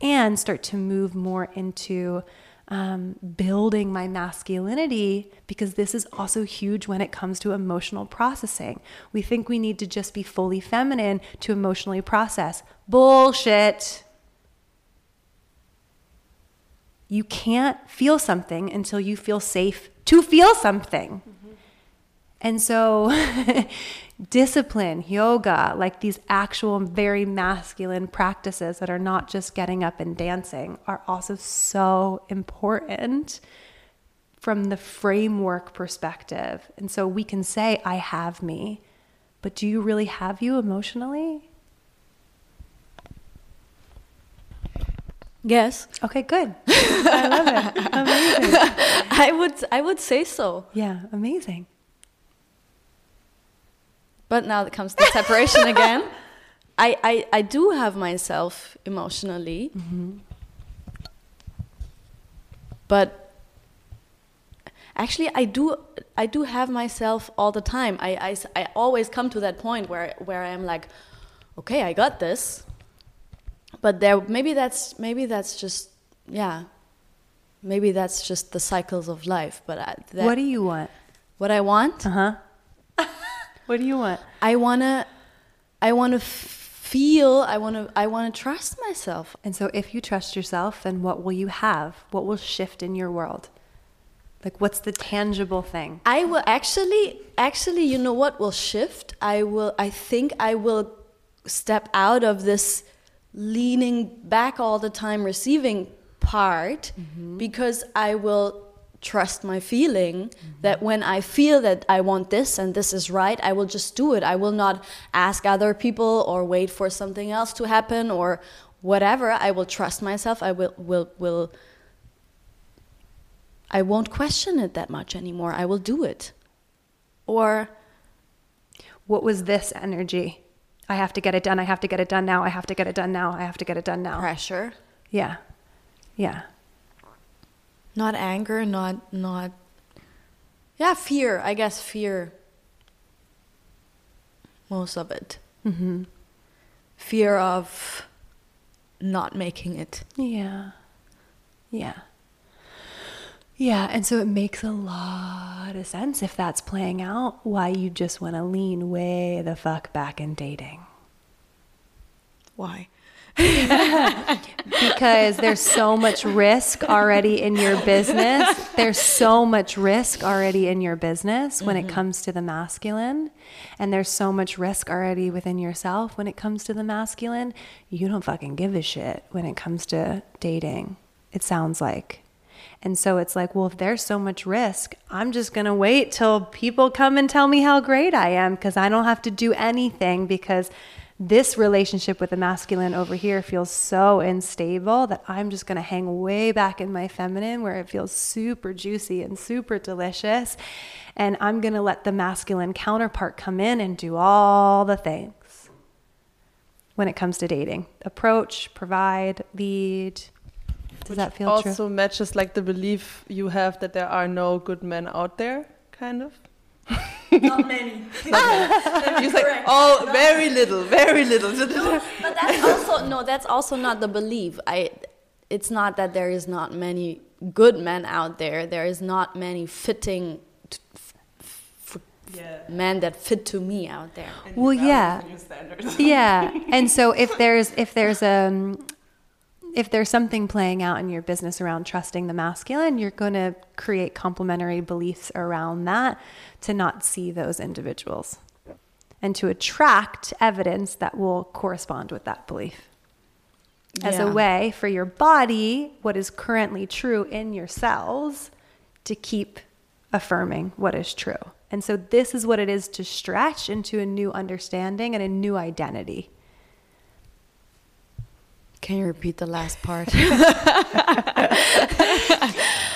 and start to move more into um, building my masculinity because this is also huge when it comes to emotional processing. We think we need to just be fully feminine to emotionally process. Bullshit. You can't feel something until you feel safe to feel something. Mm-hmm. And so, (laughs) discipline, yoga, like these actual very masculine practices that are not just getting up and dancing, are also so important from the framework perspective. And so, we can say, I have me, but do you really have you emotionally? Yes. Okay, good. I love it. Amazing. I would I would say so. Yeah, amazing. But now that comes the separation again. I, I, I do have myself emotionally. Mm-hmm. But actually I do I do have myself all the time. I, I, I always come to that point where where I'm like, okay, I got this but there maybe that's maybe that's just yeah. Maybe that's just the cycles of life but I, that, what do you want? What i want? Uh-huh. (laughs) What do you want? I want to i want to feel i want to i want to trust myself. And so if you trust yourself then what will you have? What will shift in your world? Like what's the tangible thing? I will actually actually you know what will shift? I will i think i will step out of this leaning back all the time, receiving part, mm-hmm. because I will trust my feeling mm-hmm. that when I feel that I want this and this is right, I will just do it. I will not ask other people or wait for something else to happen or whatever. I will trust myself. I will will will I won't question it that much anymore. I will do it. Or what was this energy? I have to get it done. I have to get it done now. I have to get it done now. I have to get it done now. Pressure. Yeah. Yeah. Not anger, not not Yeah, fear. I guess fear. Most of it. Mm-hmm. Fear of not making it. Yeah. Yeah. Yeah, and so it makes a lot of sense if that's playing out why you just want to lean way the fuck back in dating. Why? (laughs) because there's so much risk already in your business. There's so much risk already in your business when mm-hmm. it comes to the masculine. And there's so much risk already within yourself when it comes to the masculine. You don't fucking give a shit when it comes to dating, it sounds like. And so it's like, well, if there's so much risk, I'm just going to wait till people come and tell me how great I am because I don't have to do anything because this relationship with the masculine over here feels so unstable that I'm just going to hang way back in my feminine where it feels super juicy and super delicious. And I'm going to let the masculine counterpart come in and do all the things when it comes to dating approach, provide, lead, Does that feel also true? matches like the belief you have that there are no good men out there, kind of. (laughs) Not many. (laughs) (laughs) you say, oh, very little, very little. but that's also no. That's also not the belief. I. It's not that there is not many good men out there. There is not many fitting. t- f- f- yeah. men that fit to me out there. Well, yeah. yeah and so if there's if there's um if there's something playing out in your business around trusting the masculine you're going to create complementary beliefs around that to not see those individuals and to attract evidence that will correspond with that belief. As a way for your body what is currently true in your cells to keep affirming what is true. And so this is what it is to stretch into a new understanding and a new identity Can you repeat the last part? (laughs)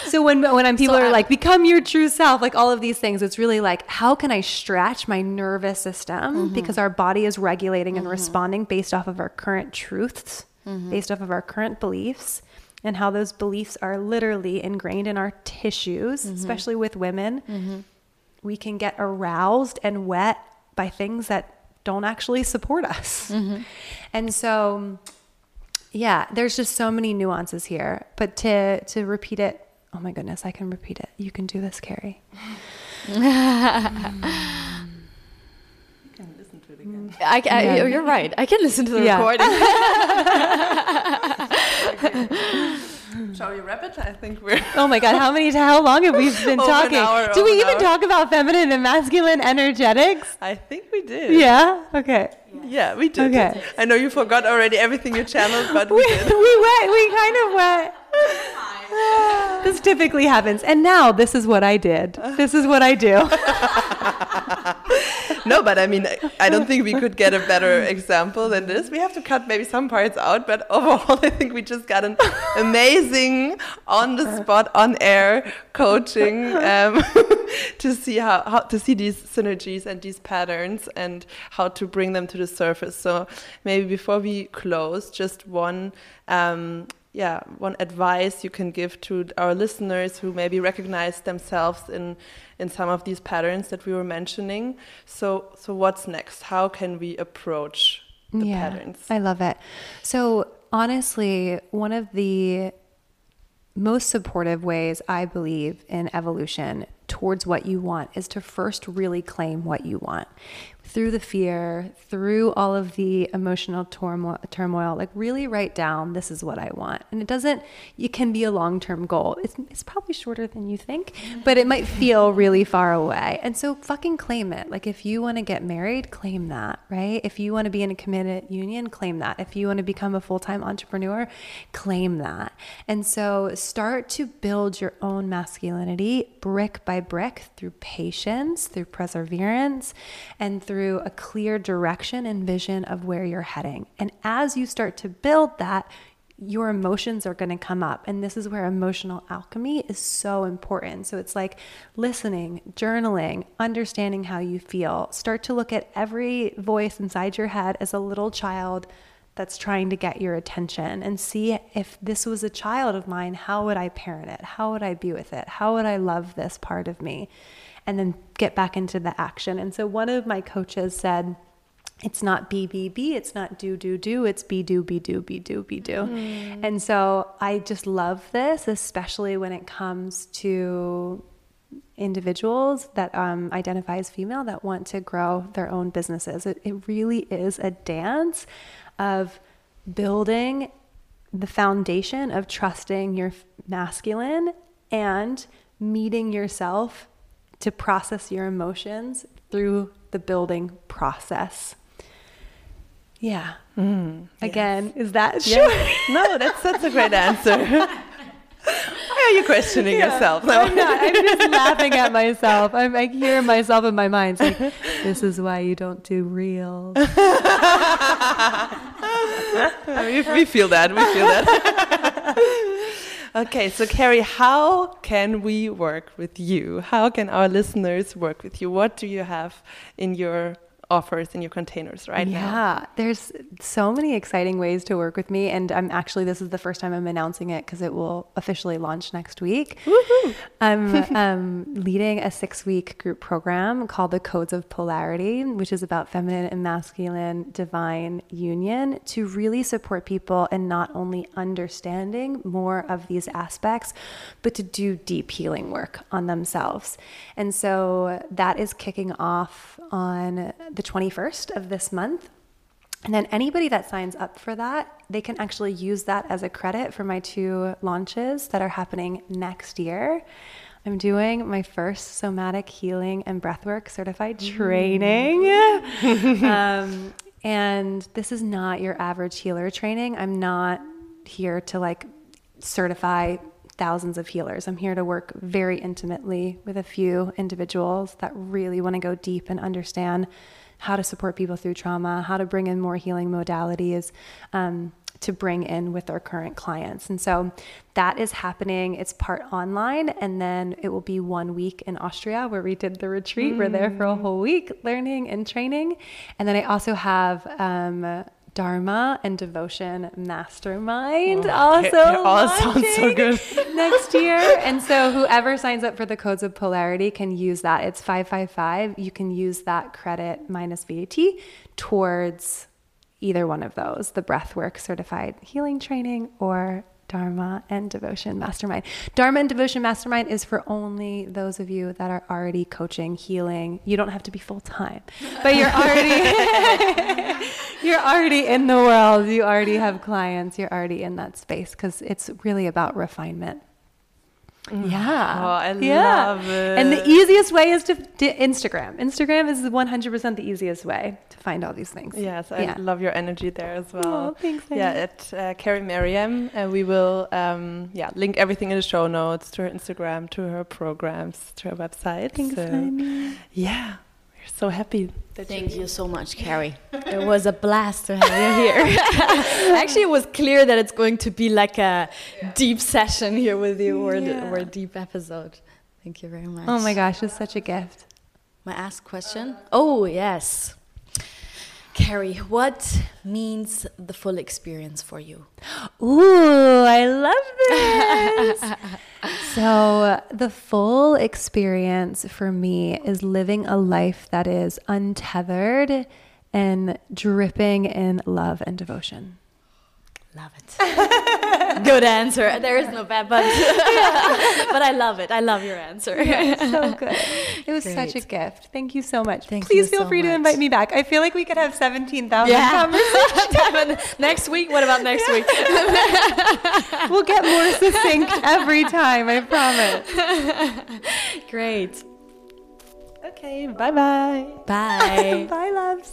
So when when I'm, people So are I- like become your true self, like all of these things, it's really like how can I stretch my nervous system Mm-hmm. because our body is regulating and responding based off of our current truths, Mm-hmm. based off of our current beliefs, and how those beliefs are literally ingrained in our tissues, Mm-hmm. especially with women. We can get aroused and wet by things that don't actually support us, Mm-hmm. and so yeah there's just so many nuances here but to to repeat it oh my goodness i can repeat it you can do this Cari (laughs) I, can listen to the recording. I, Yeah. You're right. I can listen to the Yeah. recording. (laughs) (laughs) Shall we wrap it? I think we're. oh my god how many how long have we been Over an talking hour, do we even hour. talk about feminine and masculine energetics I think we did. yeah okay Yeah, we did. Okay. I know you forgot already everything you channeled, but we (laughs) we, did. (laughs) we went we kind of went this typically happens and now this is what i did this is what i do (laughs) No, but I mean, I don't think we could get a better example than this. We have to cut maybe some parts out, but overall, I think we just got an amazing on the spot, on air coaching um, to see how, how to see these synergies and these patterns and how to bring them to the surface. So maybe before we close, just one. Um, yeah, one advice you can give to our listeners who maybe recognize themselves in in some of these patterns that we were mentioning. So, so what's next? How can we approach the patterns? I love it. So, honestly, one of the most supportive ways I believe in evolution towards what you want is to first really claim what you want through the fear, through all of the emotional turmoil, like really write down this is what I want. And it doesn't it can be a long-term goal. It's it's probably shorter than you think, but it might feel really far away. And so fucking claim it. Like if you want to get married, claim that, right? If you want to be in a committed union, claim that. If you want to become a full-time entrepreneur, claim that. And so start to build your own masculinity brick by brick through patience, through perseverance, and through a clear direction and vision of where you're heading. And as you start to build that, your emotions are going to come up. And this is where emotional alchemy is so important. So it's like listening, journaling, understanding how you feel. Start to look at every voice inside your head as a little child that's trying to get your attention and see if this was a child of mine, how would I parent it? How would I be with it? How would I love this part of me? And then get back into the action. And so one of my coaches said, it's not be be be it's not do do do it's be do be do be do be do. And so i just love this especially when it comes to individuals that um, identify as female that want to grow their own businesses. It, it really is a dance of building the foundation of trusting your masculine and meeting yourself to process your emotions through the building process. Yeah. Mm. Again, is that sure? Yeah. no, that's that's a great answer. Why are you questioning yourself? No. I'm not. I'm just laughing at myself. I'm like hear myself in my mind. It's like, (laughs) this is why you don't do reels. (laughs) we, we feel that. We feel that. (laughs) okay, so Cari, how can we work with you? How can our listeners work with you? What do you have in your offers in your containers right yeah, now. Yeah, there's so many exciting ways to work with me. And I'm actually, this is the first time I'm announcing it because it will officially launch next week. (laughs) I'm um, leading a six week group program called the Codes of Polarity, which is about feminine and masculine divine union to really support people in not only understanding more of these aspects, but to do deep healing work on themselves. And so that is kicking off on the 21st of this month. And then anybody that signs up for that, they can actually use that as a credit for my two launches that are happening next year. I'm doing my first somatic healing and breathwork certified training. (laughs) um, and this is not your average healer training. I'm not here to like certify thousands of healers. I'm here to work very intimately with a few individuals that really want to go deep and understand how to support people through trauma, how to bring in more healing modalities. Um, to bring in with our current clients. And so that is happening. It's part online, and then it will be one week in Austria where we did the retreat. Mm. We're there for a whole week learning and training. And then I also have um, Dharma and Devotion Mastermind oh, also it all sounds so good (laughs) next year. And so whoever signs up for the codes of polarity can use that. It's 555. You can use that credit minus VAT towards either one of those, the breathwork certified healing training or Dharma and Devotion Mastermind. Dharma and Devotion Mastermind is for only those of you that are already coaching, healing. You don't have to be full time, but you're already (laughs) you're already in the world. You already have clients. You're already in that space because it's really about refinement. Yeah. Oh, I yeah. love it. And the easiest way is to, to Instagram. Instagram is 100% the easiest way to find all these things. Yes, I yeah. love your energy there as well. Oh, thanks. Yeah, at uh, Cari Merriam, uh, we will um, yeah link everything in the show notes to her Instagram, to her programs, to her website. Thanks, so, Yeah so happy. Thank you so much, Cari. (laughs) it was a blast to have you here. (laughs) Actually, it was clear that it's going to be like a yeah. deep session here with you, or, yeah. or a deep episode. Thank you very much. Oh my gosh, it's such a gift. My ask question? Oh, yes. Cari, what means the full experience for you? Ooh, I love (laughs) this. so, the full experience for me is living a life that is untethered and dripping in love and devotion. Love it. Good answer. There is no bad but. (laughs) but I love it. I love your answer. Yeah, so (laughs) good. It was Great. such a gift. Thank you so much. Thank Please feel so free much. to invite me back. I feel like we could have 17,000 yeah. conversations. (laughs) next week? What about next week? we'll get more succinct every time, I promise. Great. Okay, bye-bye. Bye. bye, loves.